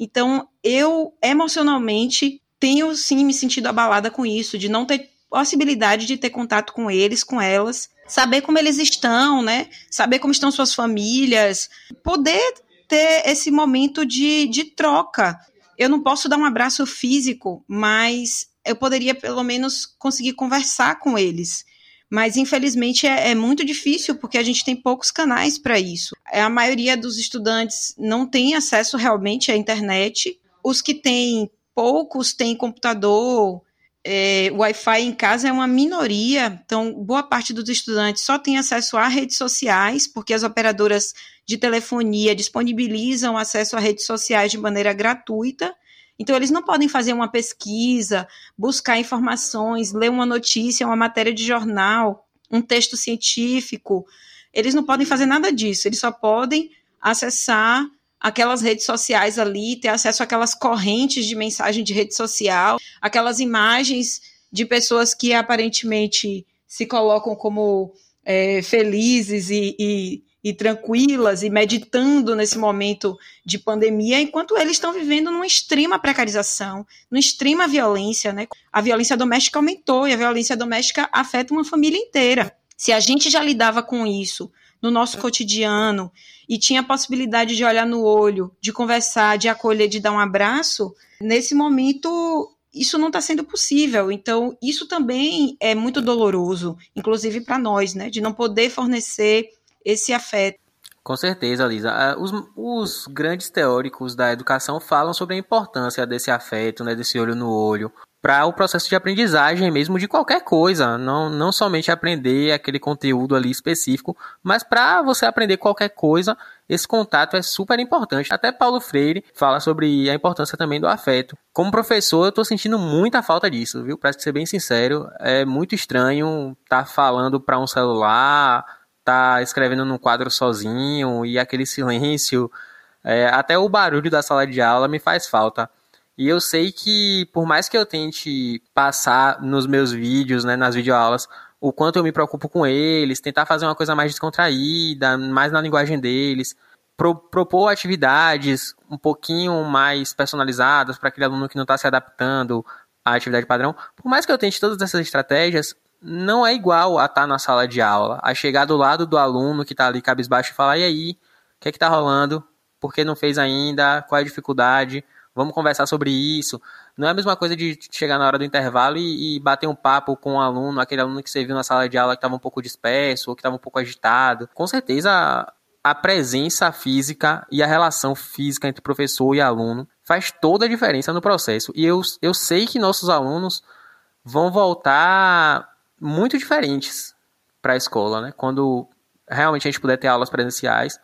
Então, eu emocionalmente tenho sim me sentido abalada com isso, de não ter possibilidade de ter contato com eles, com elas, saber como eles estão, né? Saber como estão suas famílias, poder ter esse momento de, de troca. Eu não posso dar um abraço físico, mas eu poderia pelo menos conseguir conversar com eles. Mas infelizmente é, é muito difícil porque a gente tem poucos canais para isso. A maioria dos estudantes não tem acesso realmente à internet. Os que têm poucos têm computador, é, Wi-Fi em casa é uma minoria, então boa parte dos estudantes só tem acesso a redes sociais, porque as operadoras de telefonia disponibilizam acesso a redes sociais de maneira gratuita. Então, eles não podem fazer uma pesquisa, buscar informações, ler uma notícia, uma matéria de jornal, um texto científico. Eles não podem fazer nada disso, eles só podem acessar aquelas redes sociais ali, ter acesso àquelas correntes de mensagem de rede social, aquelas imagens de pessoas que aparentemente se colocam como é, felizes e, e, e, tranquilas e meditando nesse momento de pandemia, enquanto eles estão vivendo numa extrema precarização, numa extrema violência, né? A violência doméstica aumentou e a violência doméstica afeta uma família inteira. Se a gente já lidava com isso no nosso cotidiano e tinha a possibilidade de olhar no olho, de conversar, de acolher, de dar um abraço, nesse momento isso não está sendo possível. Então, isso também é muito doloroso, inclusive para nós, né, de não poder fornecer esse afeto. Com certeza, Lisa. Ah, os, os, grandes teóricos da educação falam sobre a importância desse afeto, né, desse olho no olho, para o processo de aprendizagem mesmo de qualquer coisa, não, não somente aprender aquele conteúdo ali específico, mas para você aprender qualquer coisa esse contato é super importante. Até Paulo Freire fala sobre a importância também do afeto. Como professor, eu tô sentindo muita falta disso, viu? Pra ser bem sincero, é muito estranho estar tá falando para um celular, tá escrevendo num quadro sozinho e aquele silêncio. É, até o barulho da sala de aula me faz falta. E eu sei que, por mais que eu tente passar nos meus vídeos, né, nas videoaulas, o quanto eu me preocupo com eles, tentar fazer uma coisa mais descontraída, mais na linguagem deles, pro, propor atividades um pouquinho mais personalizadas para aquele aluno que não está se adaptando à atividade padrão. Por mais que eu tente todas essas estratégias, não é igual a estar tá na sala de aula, a chegar do lado do aluno que está ali cabisbaixo e falar: e aí, o que é que está rolando? Por que não fez ainda? Qual é a dificuldade? Vamos conversar sobre isso. Não é a mesma coisa de chegar na hora do intervalo e, e bater um papo com o um aluno, aquele aluno que você viu na sala de aula que estava um pouco disperso ou que estava um pouco agitado. Com certeza, a, a presença física e a relação física entre professor e aluno faz toda a diferença no processo. E eu, eu sei que nossos alunos vão voltar muito diferentes para a escola, né? Quando realmente a gente puder ter aulas presenciais,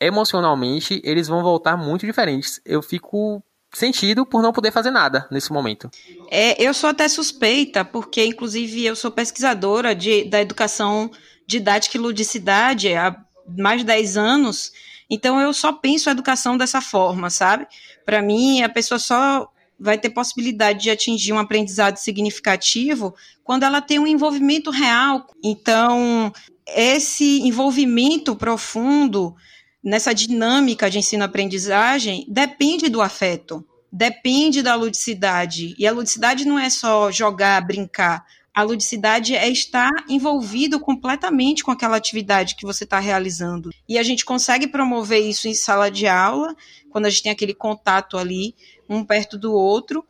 emocionalmente eles vão voltar muito diferentes. Eu fico sentido por não poder fazer nada nesse momento. É, eu sou até suspeita, porque inclusive eu sou pesquisadora de, da educação didática e ludicidade há mais de 10 anos, então eu só penso a educação dessa forma, sabe? Para mim, a pessoa só vai ter possibilidade de atingir um aprendizado significativo quando ela tem um envolvimento real. Então, esse envolvimento profundo nessa dinâmica de ensino-aprendizagem depende do afeto, depende da ludicidade. E a ludicidade não é só jogar, brincar. A ludicidade é estar envolvido completamente com aquela atividade que você está realizando. E a gente consegue promover isso em sala de aula, quando a gente tem aquele contato ali, um perto do outro.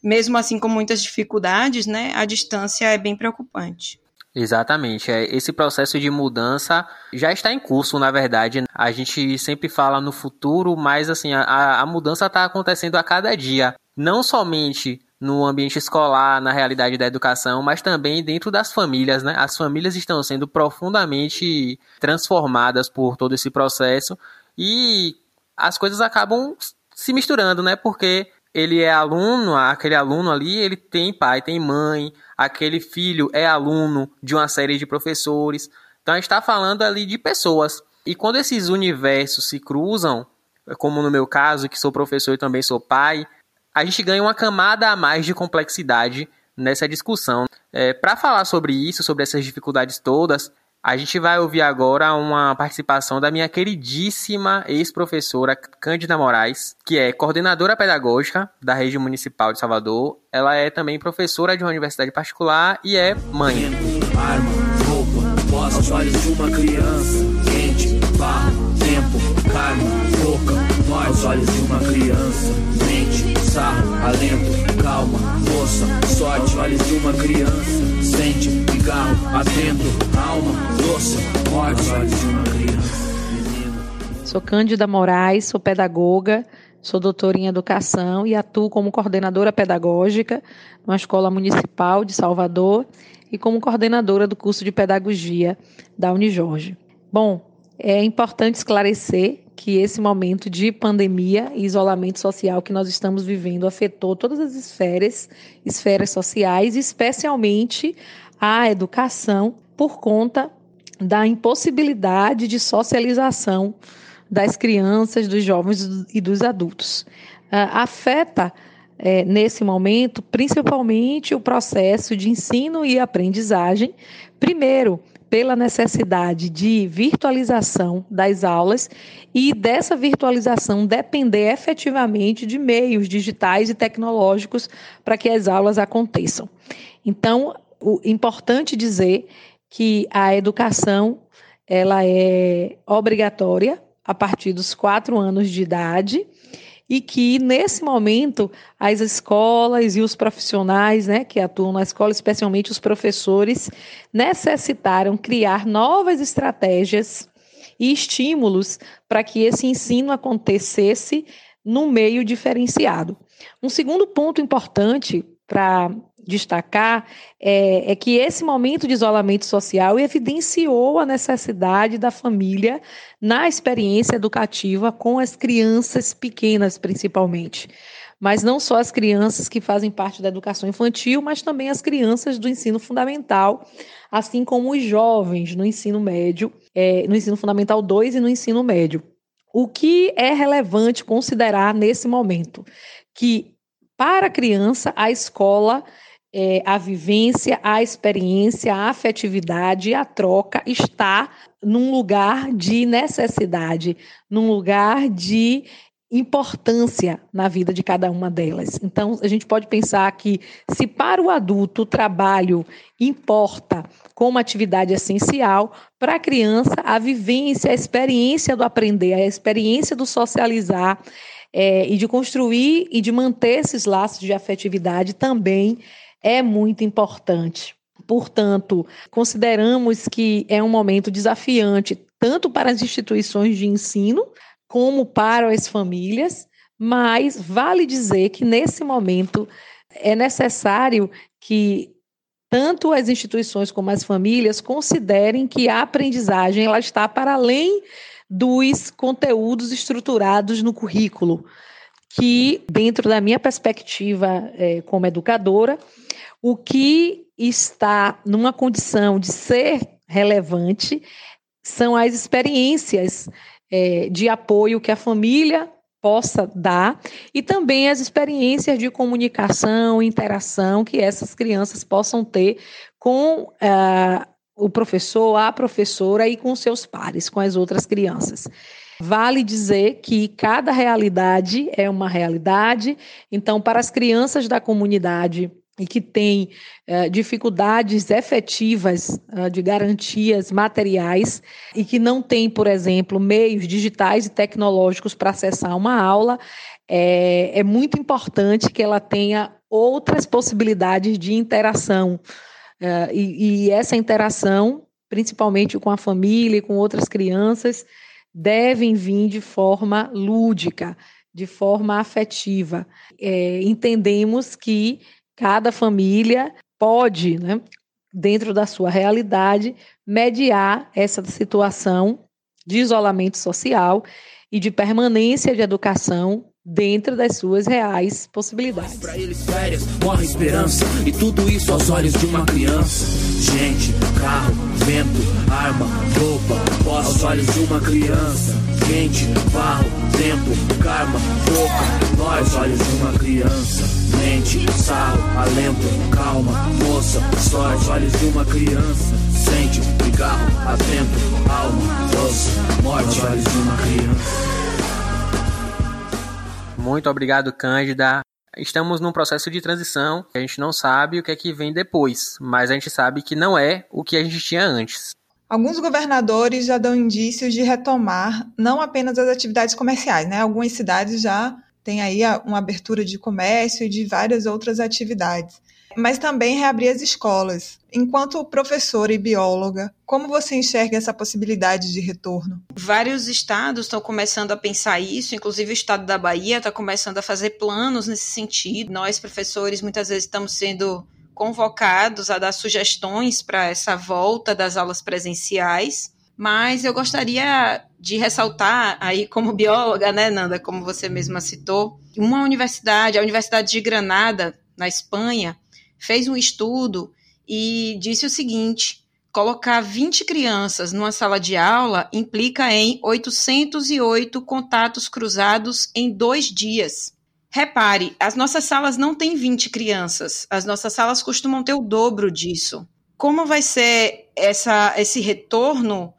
Mesmo assim, com muitas dificuldades, né? A distância é bem preocupante. Exatamente. É, esse processo de mudança já está em curso, na verdade. A gente sempre fala no futuro, mas assim, a, a mudança está acontecendo a cada dia. Não somente no ambiente escolar, na realidade da educação, mas também dentro das famílias, né? As famílias estão sendo profundamente transformadas por todo esse processo e as coisas acabam se misturando, né? Porque ele é aluno, aquele aluno ali, ele tem pai, tem mãe, aquele filho é aluno de uma série de professores. Então a gente está falando ali de pessoas. E quando esses universos se cruzam, como no meu caso, que sou professor e também sou pai, a gente ganha uma camada a mais de complexidade nessa discussão. É, Para falar sobre isso, sobre essas dificuldades todas, a gente vai ouvir agora uma participação da minha queridíssima ex-professora Cândida Moraes, que é coordenadora pedagógica da rede municipal de Salvador. Ela é também professora de uma universidade particular e é mãe. Arma, roupa, aos olhos de uma criança, quente, barro, tempo, karma, boca, aos olhos de uma criança, mente, sarro, alento, calma, moça, sorte, olhos de uma criança, sente, pigarro, atento, alma, morte, olhos de uma criança. Sou Cândida Moraes, sou pedagoga, sou doutora em educação e atuo como coordenadora pedagógica numa escola municipal de Salvador e como coordenadora do curso de pedagogia da Unijorge. Bom, é importante esclarecer que esse momento de pandemia e isolamento social que nós estamos vivendo afetou todas as esferas, esferas sociais, especialmente a educação, por conta da impossibilidade de socialização das crianças, dos jovens e dos adultos. Uh, afeta é, nesse momento, principalmente o processo de ensino e aprendizagem. Primeiro, pela necessidade de virtualização das aulas e dessa virtualização depender efetivamente de meios digitais e tecnológicos para que as aulas aconteçam. Então, o importante dizer que a educação ela é obrigatória a partir dos quatro anos de idade e que nesse momento as escolas e os profissionais, né, que atuam na escola, especialmente os professores, necessitaram criar novas estratégias e estímulos para que esse ensino acontecesse num meio diferenciado. Um segundo ponto importante para destacar é, é, que esse momento de isolamento social evidenciou a necessidade da família na experiência educativa com as crianças pequenas, principalmente. Mas não só as crianças que fazem parte da educação infantil, mas também as crianças do ensino fundamental, assim como os jovens no ensino médio, é, no ensino fundamental 2 e no ensino médio. O que é relevante considerar nesse momento? Que para a criança, a escola é, a vivência, a experiência, a afetividade, a troca está num lugar de necessidade, num lugar de importância na vida de cada uma delas. Então, a gente pode pensar que, se para o adulto o trabalho importa como atividade essencial, para a criança, a vivência, a experiência do aprender, a experiência do socializar é, e de construir e de manter esses laços de afetividade também é muito importante. Portanto, consideramos que é um momento desafiante tanto para as instituições de ensino como para as famílias, mas vale dizer que nesse momento é necessário que tanto as instituições como as famílias considerem que a aprendizagem ela está para além dos conteúdos estruturados no currículo, que dentro da minha perspectiva é, como educadora o que está numa condição de ser relevante são as experiências é, de apoio que a família possa dar e também as experiências de comunicação, interação que essas crianças possam ter com uh, o professor, a professora e com seus pares, com as outras crianças. Vale dizer que cada realidade é uma realidade, então, para as crianças da comunidade e que tem uh, dificuldades efetivas uh, de garantias materiais e que não tem, por exemplo, meios digitais e tecnológicos para acessar uma aula, é, é, muito importante que ela tenha outras possibilidades de interação. Uh, e, e essa interação, principalmente com a família e com outras crianças, devem vir de forma lúdica, de forma afetiva. É, entendemos que cada família pode, né, dentro da sua realidade, mediar essa situação de isolamento social e de permanência de educação dentro das suas reais possibilidades. Para eles férias, morre esperança e tudo isso aos olhos de uma criança. Gente, carro, vento, arma, roupa, aos olhos de uma criança. Gente, barro, tempo, karma, boca, nós, olhos de uma criança mente, sarro, alento, calma, moça, só aos olhos de uma criança. Sente, cigarro, atento, alma, doce, morte, aos olhos de uma criança. Muito obrigado, Cândida. Estamos num processo de transição, a gente não sabe o que é que vem depois, mas a gente sabe que não é o que a gente tinha antes. Alguns governadores já dão indícios de retomar não apenas as atividades comerciais, né? Algumas cidades já tem aí uma abertura de comércio e de várias outras atividades. Mas também reabrir as escolas. Enquanto professora e bióloga, como você enxerga essa possibilidade de retorno? Vários estados estão começando a pensar isso, inclusive o estado da Bahia está começando a fazer planos nesse sentido. Nós, professores, muitas vezes estamos sendo convocados a dar sugestões para essa volta das aulas presenciais mas eu gostaria de ressaltar aí como bióloga, né, Nanda, como você mesma citou, uma universidade, a Universidade de Granada, na Espanha, fez um estudo e disse o seguinte: colocar 20 crianças numa sala de aula implica em 808 contatos cruzados em dois dias. Repare, as nossas salas não têm 20 crianças, as nossas salas costumam ter o dobro disso. Como vai ser essa, esse retorno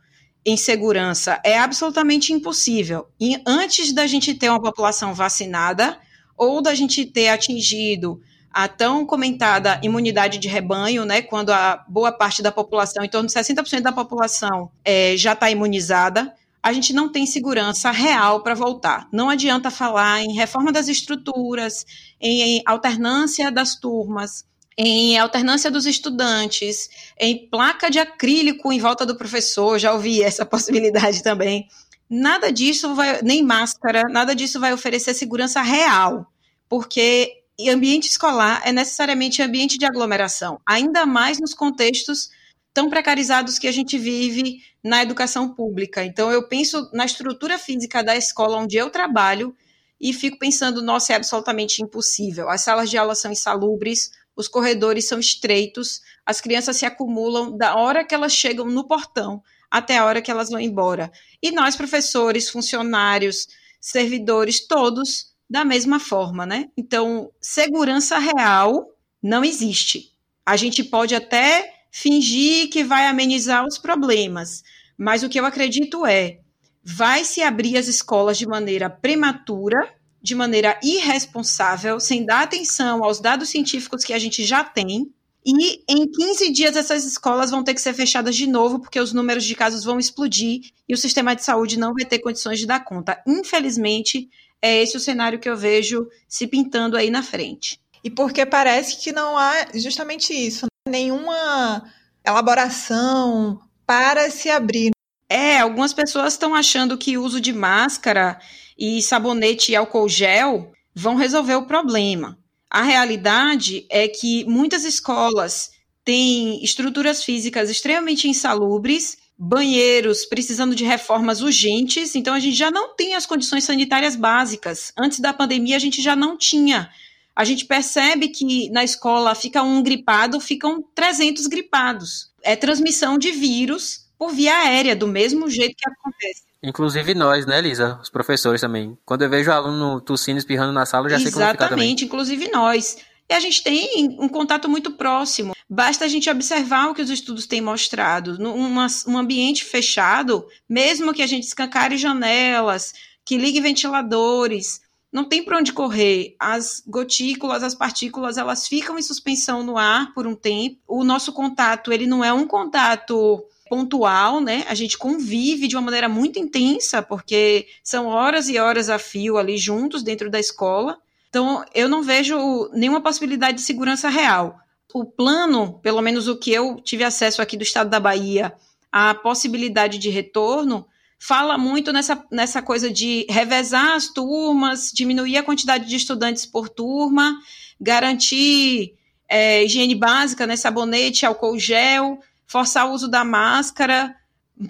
em segurança é absolutamente impossível. E antes da gente ter uma população vacinada ou da gente ter atingido a tão comentada imunidade de rebanho, né, quando a boa parte da população, em torno de 60% da população, é, já está imunizada, a gente não tem segurança real para voltar. Não adianta falar em reforma das estruturas, em, alternância das turmas, em alternância dos estudantes, em placa de acrílico em volta do professor, já ouvi essa possibilidade também. Nada disso vai, nem máscara, nada disso vai oferecer segurança real, porque ambiente escolar é necessariamente ambiente de aglomeração, ainda mais nos contextos tão precarizados que a gente vive na educação pública. Então, eu penso na estrutura física da escola onde eu trabalho e fico pensando, nossa, é absolutamente impossível. As salas de aula são insalubres, os corredores são estreitos, as crianças se acumulam da hora que elas chegam no portão até a hora que elas vão embora. E nós, professores, funcionários, servidores, todos da mesma forma, né? Então, segurança real não existe. A gente pode até fingir que vai amenizar os problemas, mas o que eu acredito é vai se abrir as escolas de maneira prematura, de maneira irresponsável, sem dar atenção aos dados científicos que a gente já tem, e em 15 dias essas escolas vão ter que ser fechadas de novo, porque os números de casos vão explodir e o sistema de saúde não vai ter condições de dar conta. Infelizmente, é esse o cenário que eu vejo se pintando aí na frente. E porque parece que não há justamente isso? Nenhuma elaboração para se abrir. É, algumas pessoas estão achando que o uso de máscara e sabonete e álcool gel vão resolver o problema. A realidade é que muitas escolas têm estruturas físicas extremamente insalubres, banheiros precisando de reformas urgentes, então a gente já não tem as condições sanitárias básicas. Antes da pandemia a gente já não tinha. A gente percebe que na escola fica um gripado, ficam 300 gripados. É transmissão de vírus por via aérea, do mesmo jeito que acontece. Inclusive nós, né, Lisa? Os professores também. Quando eu vejo aluno tossindo, espirrando na sala, eu já Exatamente, sei como ficar também. Exatamente, inclusive nós. E a gente tem um contato muito próximo. Basta a gente observar o que os estudos têm mostrado. Num um ambiente fechado, mesmo que a gente escancare janelas, que ligue ventiladores, não tem para onde correr. As gotículas, as partículas, elas ficam em suspensão no ar por um tempo. O nosso contato, ele não é um contato pontual, né? A gente convive de uma maneira muito intensa, porque são horas e horas a fio ali juntos dentro da escola. Então, eu não vejo nenhuma possibilidade de segurança real. O plano, pelo menos o que eu tive acesso aqui do estado da Bahia, a possibilidade de retorno, fala muito nessa, nessa coisa de revezar as turmas, diminuir a quantidade de estudantes por turma, garantir é, higiene básica, né, sabonete, álcool gel, forçar o uso da máscara,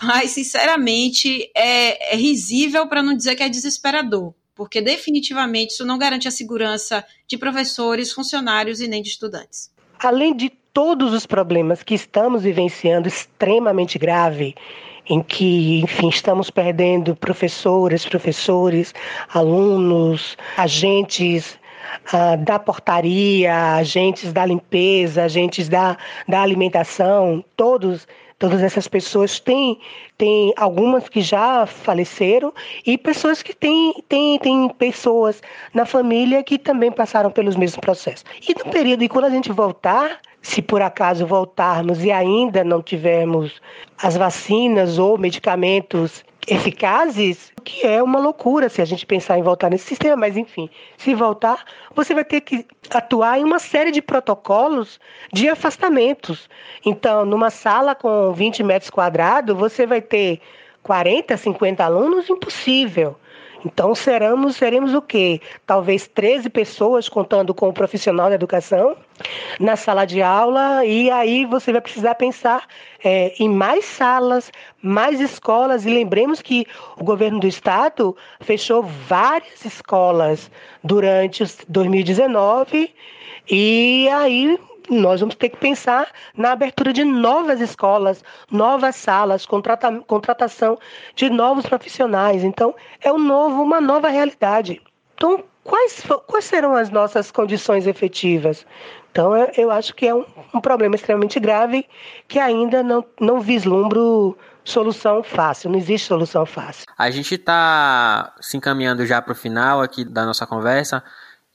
mas, sinceramente, é, é risível para não dizer que é desesperador, porque definitivamente isso não garante a segurança de professores, funcionários e nem de estudantes. Além de todos os problemas que estamos vivenciando extremamente grave, em que, enfim, estamos perdendo professoras, professores, alunos, agentes uh, da portaria, agentes da limpeza, agentes da, da alimentação, todos todas essas pessoas têm, têm algumas que já faleceram e pessoas que têm, têm, têm pessoas na família que também passaram pelos mesmos processos. E no período, e quando a gente voltar, se por acaso voltarmos e ainda não tivermos as vacinas ou medicamentos eficazes, o que é uma loucura se a gente pensar em voltar nesse sistema, mas enfim, se voltar, você vai ter que atuar em uma série de protocolos de afastamentos. Então, numa sala com 20 metros quadrados, você vai ter 40, 50 alunos, impossível. Então seremos, seremos o quê? Talvez 13 pessoas contando com o profissional da educação na sala de aula, e aí você vai precisar pensar é, em mais salas, mais escolas, e lembremos que o governo do estado fechou várias escolas durante 2019, e aí nós vamos ter que pensar na abertura de novas escolas, novas salas, contrata contratação de novos profissionais. Então, é um novo, uma nova realidade. Então, quais, quais serão as nossas condições efetivas? Então, eu acho que é um, um problema extremamente grave que ainda não, não vislumbro solução fácil, não existe solução fácil. A gente está se encaminhando já para o final aqui da nossa conversa.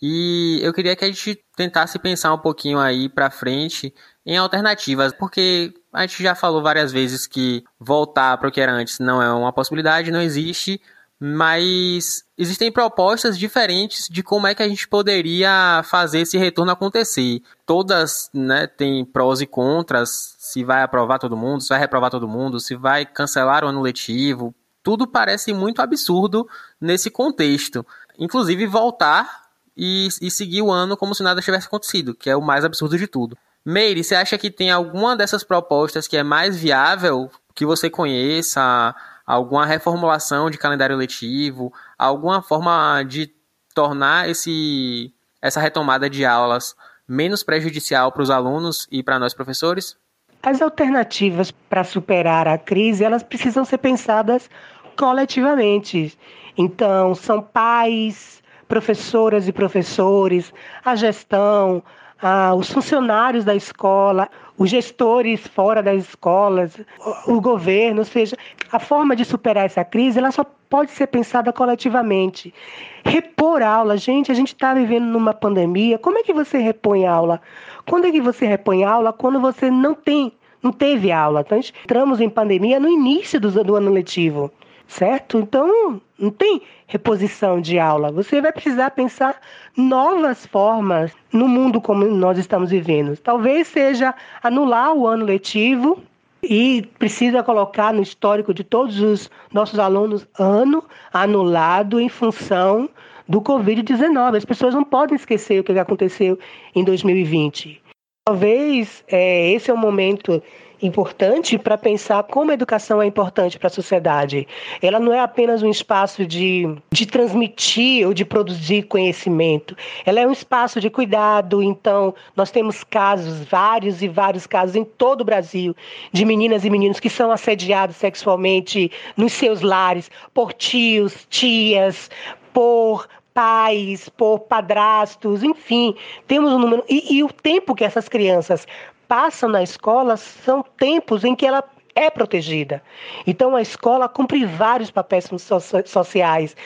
E eu queria que a gente tentasse pensar um pouquinho aí para frente em alternativas, porque a gente já falou várias vezes que voltar para o que era antes não é uma possibilidade, não existe, mas existem propostas diferentes de como é que a gente poderia fazer esse retorno acontecer. Todas né, têm prós e contras, se vai aprovar todo mundo, se vai reprovar todo mundo, se vai cancelar o ano letivo. Tudo parece muito absurdo nesse contexto. Inclusive, voltar e, e seguir o ano como se nada tivesse acontecido, que é o mais absurdo de tudo. Meire, você acha que tem alguma dessas propostas que é mais viável que você conheça? Alguma reformulação de calendário letivo? Alguma forma de tornar esse, essa retomada de aulas menos prejudicial para os alunos e para nós professores? As alternativas para superar a crise, elas precisam ser pensadas coletivamente. Então, são pais, professoras e professores, a gestão, ah, os funcionários da escola, os gestores fora das escolas, o, governo, ou seja, a forma de superar essa crise, ela só pode ser pensada coletivamente. Repor aula, gente, a gente está vivendo numa pandemia. Como é que você repõe aula? Quando é que você repõe aula? Quando você não tem, não teve aula. Então, entramos em pandemia no início do, do ano letivo certo? Então, não tem reposição de aula. Você vai precisar pensar novas formas no mundo como nós estamos vivendo. Talvez seja anular o ano letivo e precisa colocar no histórico de todos os nossos alunos ano anulado em função do Covid-19. As pessoas não podem esquecer o que aconteceu em 2020. Talvez é, esse é o momento importante para pensar como a educação é importante para a sociedade. Ela não é apenas um espaço de, de transmitir ou de produzir conhecimento. Ela é um espaço de cuidado. Então, nós temos casos, vários e vários casos em todo o Brasil, de meninas e meninos que são assediados sexualmente nos seus lares por tios, tias, por pais, por padrastos, enfim, temos um número. E, e, o tempo que essas crianças passam na escola são tempos em que ela é protegida. Então a escola cumpre vários papéis sociais.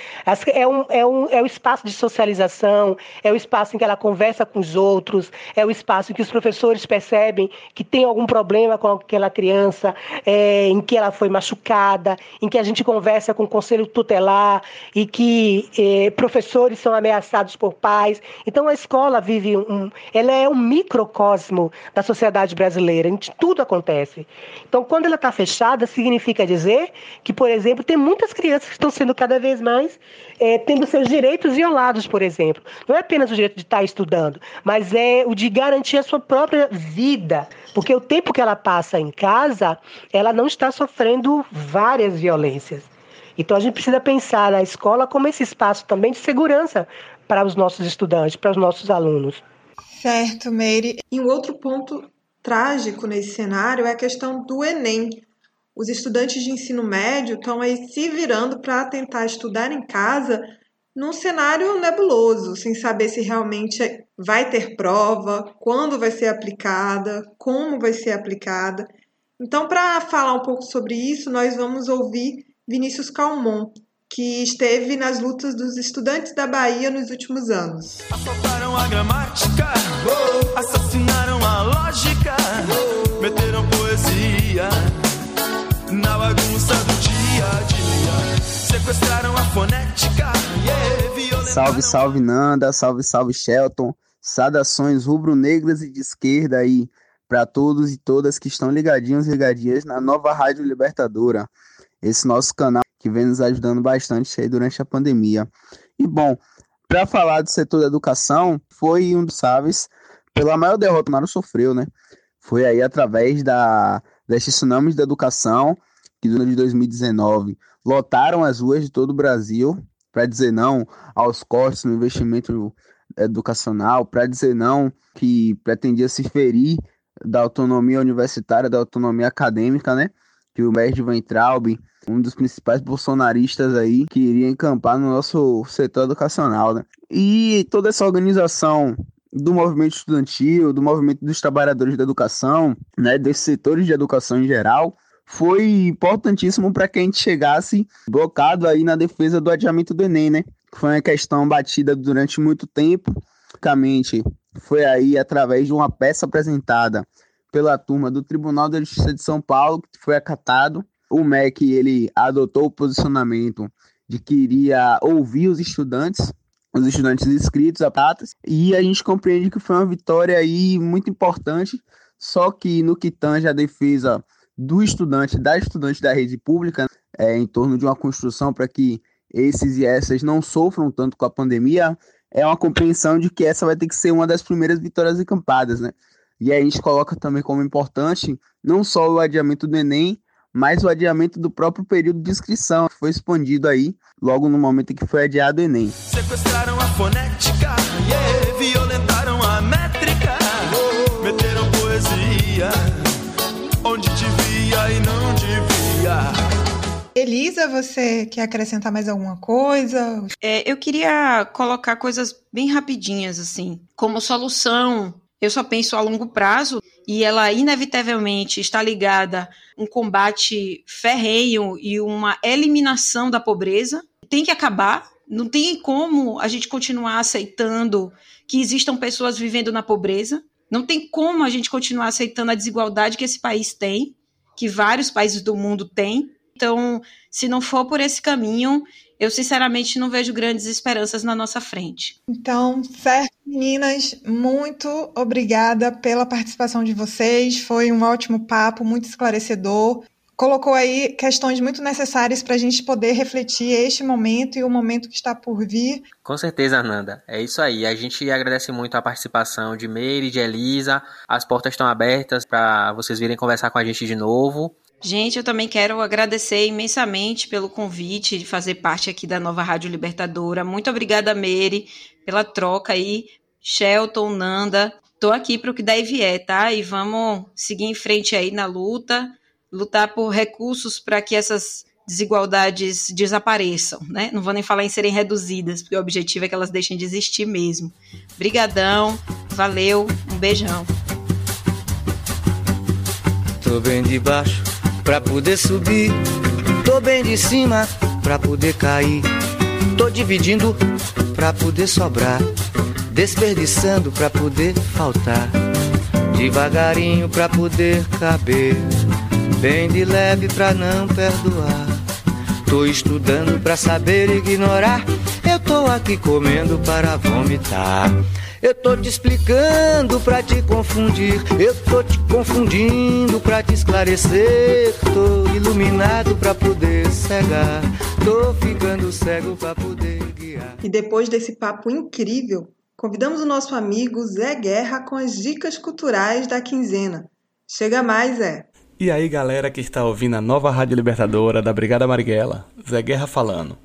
É um, é, um, é o espaço de socialização, é o espaço em que ela conversa com os outros, é o espaço em que os professores percebem que tem algum problema com aquela criança, é, em que ela foi machucada, em que a gente conversa com o conselho tutelar e que é, professores são ameaçados por pais. Então a escola vive um, ela é um microcosmo da sociedade brasileira, em que tudo acontece. Então quando ela está fechada significa dizer que, por exemplo, tem muitas crianças que estão sendo cada vez mais é, tendo seus direitos violados, por exemplo. Não é apenas o direito de estar estudando, mas é o de garantir a sua própria vida. Porque o tempo que ela passa em casa, ela não está sofrendo várias violências. Então a gente precisa pensar na escola como esse espaço também de segurança para os nossos estudantes, para os nossos alunos. Certo, Meire. E um outro ponto trágico nesse cenário é a questão do Enem. Os estudantes de ensino médio estão aí se virando para tentar estudar em casa num cenário nebuloso, sem saber se realmente vai ter prova, quando vai ser aplicada, como vai ser aplicada. Então, para falar um pouco sobre isso, nós vamos ouvir Vinícius Calmon, que esteve nas lutas dos estudantes da Bahia nos últimos anos. Assaltaram a gramática, a lógica, meteram poesia na bagunça do dia a dia, sequestraram a fonética. Yeah, salve, salve Nanda, salve, salve Shelton, saudações rubro-negras e de esquerda aí para todos e todas que estão ligadinhos e ligadinhas na nova Rádio Libertadora. Esse nosso canal que vem nos ajudando bastante aí durante a pandemia. E bom, para falar do setor da educação, foi um dos chaves pela maior derrota que o Bolsonaro sofreu, né? Foi aí através da destes tsunamis da educação que no ano de 2019 lotaram as ruas de todo o Brasil para dizer não aos cortes no investimento educacional, para dizer não que pretendia se ferir da autonomia universitária, da autonomia acadêmica, né? Que o Mestre Van Traub um dos principais bolsonaristas aí que iria encampar no nosso setor educacional, né? E toda essa organização do movimento estudantil, do movimento dos trabalhadores da educação, né, desses setores de educação em geral, foi importantíssimo para que a gente chegasse blocado aí na defesa do adiamento do Enem, né? Foi uma questão batida durante muito tempo, basicamente foi aí através de uma peça apresentada pela turma do Tribunal da Justiça de São Paulo, que foi acatado o MEC ele adotou o posicionamento de que iria ouvir os estudantes, os estudantes inscritos a pratas, e a gente compreende que foi uma vitória aí muito importante, só que no que tange a defesa do estudante, da estudante da rede pública, é, em torno de uma construção para que esses e essas não sofram tanto com a pandemia, é uma compreensão de que essa vai ter que ser uma das primeiras vitórias encampadas, né? E a gente coloca também como importante não só o adiamento do Enem, mas o adiamento do próprio período de inscrição, que foi expandido aí logo no momento em que foi adiado o Enem. Sequestraram a fonética, yeah, violentaram a métrica, meteram poesia onde devia e não devia. Elisa, você quer acrescentar mais alguma coisa? É, eu queria colocar coisas bem rapidinhas, assim. Como solução, eu só penso a longo prazo e ela inevitavelmente está ligada a um combate ferrenho e uma eliminação da pobreza. Tem que acabar. Não tem como a gente continuar aceitando que existam pessoas vivendo na pobreza. Não tem como a gente continuar aceitando a desigualdade que esse país tem, que vários países do mundo têm. Então, se não for por esse caminho, eu sinceramente não vejo grandes esperanças na nossa frente. Então, certo, meninas, muito obrigada pela participação de vocês. Foi um ótimo papo, muito esclarecedor. Colocou aí questões muito necessárias para a gente poder refletir este momento e o momento que está por vir. Com certeza, Ananda. É isso aí. A gente agradece muito a participação de Meire, de Elisa. As portas estão abertas para vocês virem conversar com a gente de novo. Gente, eu também quero agradecer imensamente pelo convite de fazer parte aqui da nova Rádio Libertadora. Muito obrigada, Meire, pela troca aí. Shelton, Nanda, tô aqui para o que der e vier, tá? E vamos seguir em frente aí na luta, lutar por recursos para que essas desigualdades desapareçam, né? Não vou nem falar em serem reduzidas, porque o objetivo é que elas deixem de existir mesmo. Brigadão, valeu, um beijão. Tô bem debaixo pra poder subir. Tô bem de cima pra poder cair. Tô dividindo pra poder sobrar. Desperdiçando pra poder faltar. Devagarinho pra poder caber. Bem de leve pra não perdoar. Tô estudando pra saber ignorar. Eu tô aqui comendo para vomitar. Eu tô te explicando pra te confundir. Eu tô te confundindo pra te esclarecer. Tô iluminado pra poder cegar. Tô ficando cego pra poder guiar. E depois desse papo incrível, convidamos o nosso amigo Zé Guerra com as dicas culturais da quinzena. Chega mais, Zé. E aí, galera que está ouvindo a nova Rádio Libertadora da Brigada Marighella, Zé Guerra falando.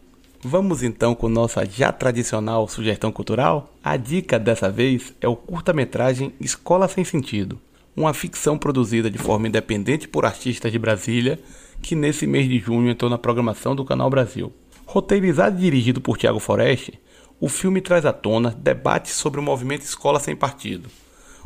Vamos então com nossa já tradicional sugestão cultural? A dica dessa vez é o curta-metragem Escola Sem Sentido, uma ficção produzida de forma independente por artistas de Brasília, que nesse mês de junho entrou na programação do Canal Brasil. Roteirizado e dirigido por Tiago Foreste, o filme traz à tona debates sobre o movimento Escola Sem Partido.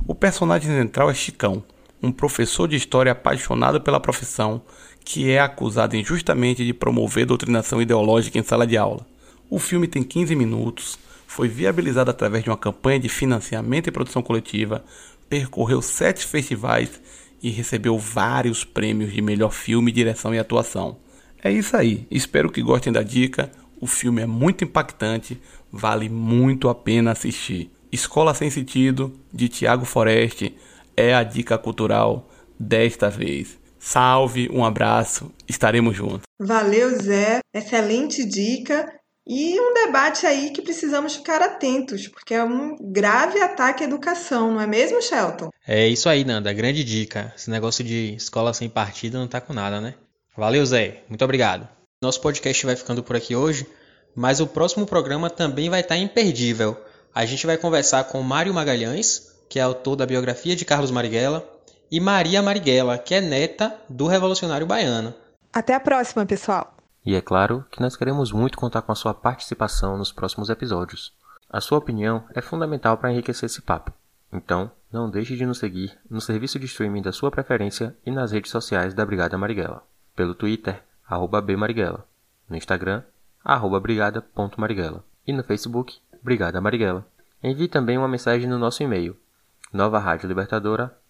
O personagem central é Chicão, um professor de história apaixonado pela profissão que é acusado injustamente de promover doutrinação ideológica em sala de aula. O filme tem 15 minutos, foi viabilizado através de uma campanha de financiamento e produção coletiva, percorreu sete festivais e recebeu vários prêmios de melhor filme, direção e atuação. É isso aí, espero que gostem da dica. O filme é muito impactante, vale muito a pena assistir. Escola Sem Sentido, de Tiago Foreste, é a dica cultural desta vez. Salve, um abraço, estaremos juntos. Valeu, Zé. Excelente dica. E um debate aí que precisamos ficar atentos, porque é um grave ataque à educação, não é mesmo, Shelton? É isso aí, Nanda. Grande dica. Esse negócio de escola sem partido não tá com nada, né? Valeu, Zé. Muito obrigado. Nosso podcast vai ficando por aqui hoje, mas o próximo programa também vai estar imperdível. A gente vai conversar com Mário Magalhães, que é autor da biografia de Carlos Marighella, e Maria Marighella, que é neta do revolucionário baiano. Até a próxima, pessoal! E é claro que nós queremos muito contar com a sua participação nos próximos episódios. A sua opinião é fundamental para enriquecer esse papo. Então, não deixe de nos seguir no serviço de streaming da sua preferência e nas redes sociais da Brigada Marighella. Pelo Twitter, arroba bmarighella. No Instagram, arroba brigada.marighella. E no Facebook, Brigada Marighella. Envie também uma mensagem no nosso e-mail,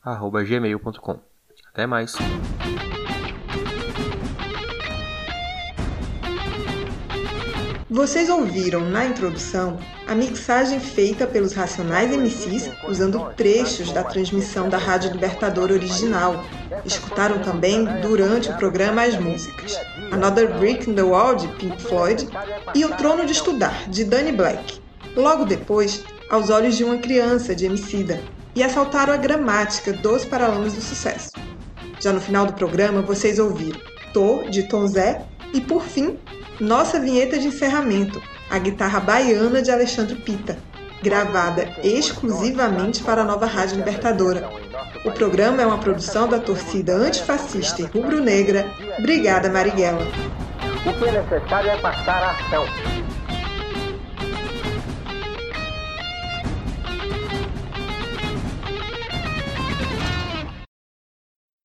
novaradiolibertadora.gmail.com. Até mais! Vocês ouviram na introdução a mixagem feita pelos Racionais MCs usando trechos da transmissão da Rádio Libertadora original. Escutaram também durante o programa as músicas Another Brick in the Wall de Pink Floyd e O Trono de Estudar de Danny Black. Logo depois, Aos Olhos de uma Criança, de Emicida, e assaltaram a gramática dos Paralamas do Sucesso. Já no final do programa, vocês ouviram Tô, de Tom Zé, e por fim, nossa vinheta de encerramento, a guitarra baiana de Alexandre Pita, gravada exclusivamente para a nova Rádio Libertadora. O programa é uma produção da torcida antifascista e rubro-negra Brigada Marighella. O que é necessário é passar a ação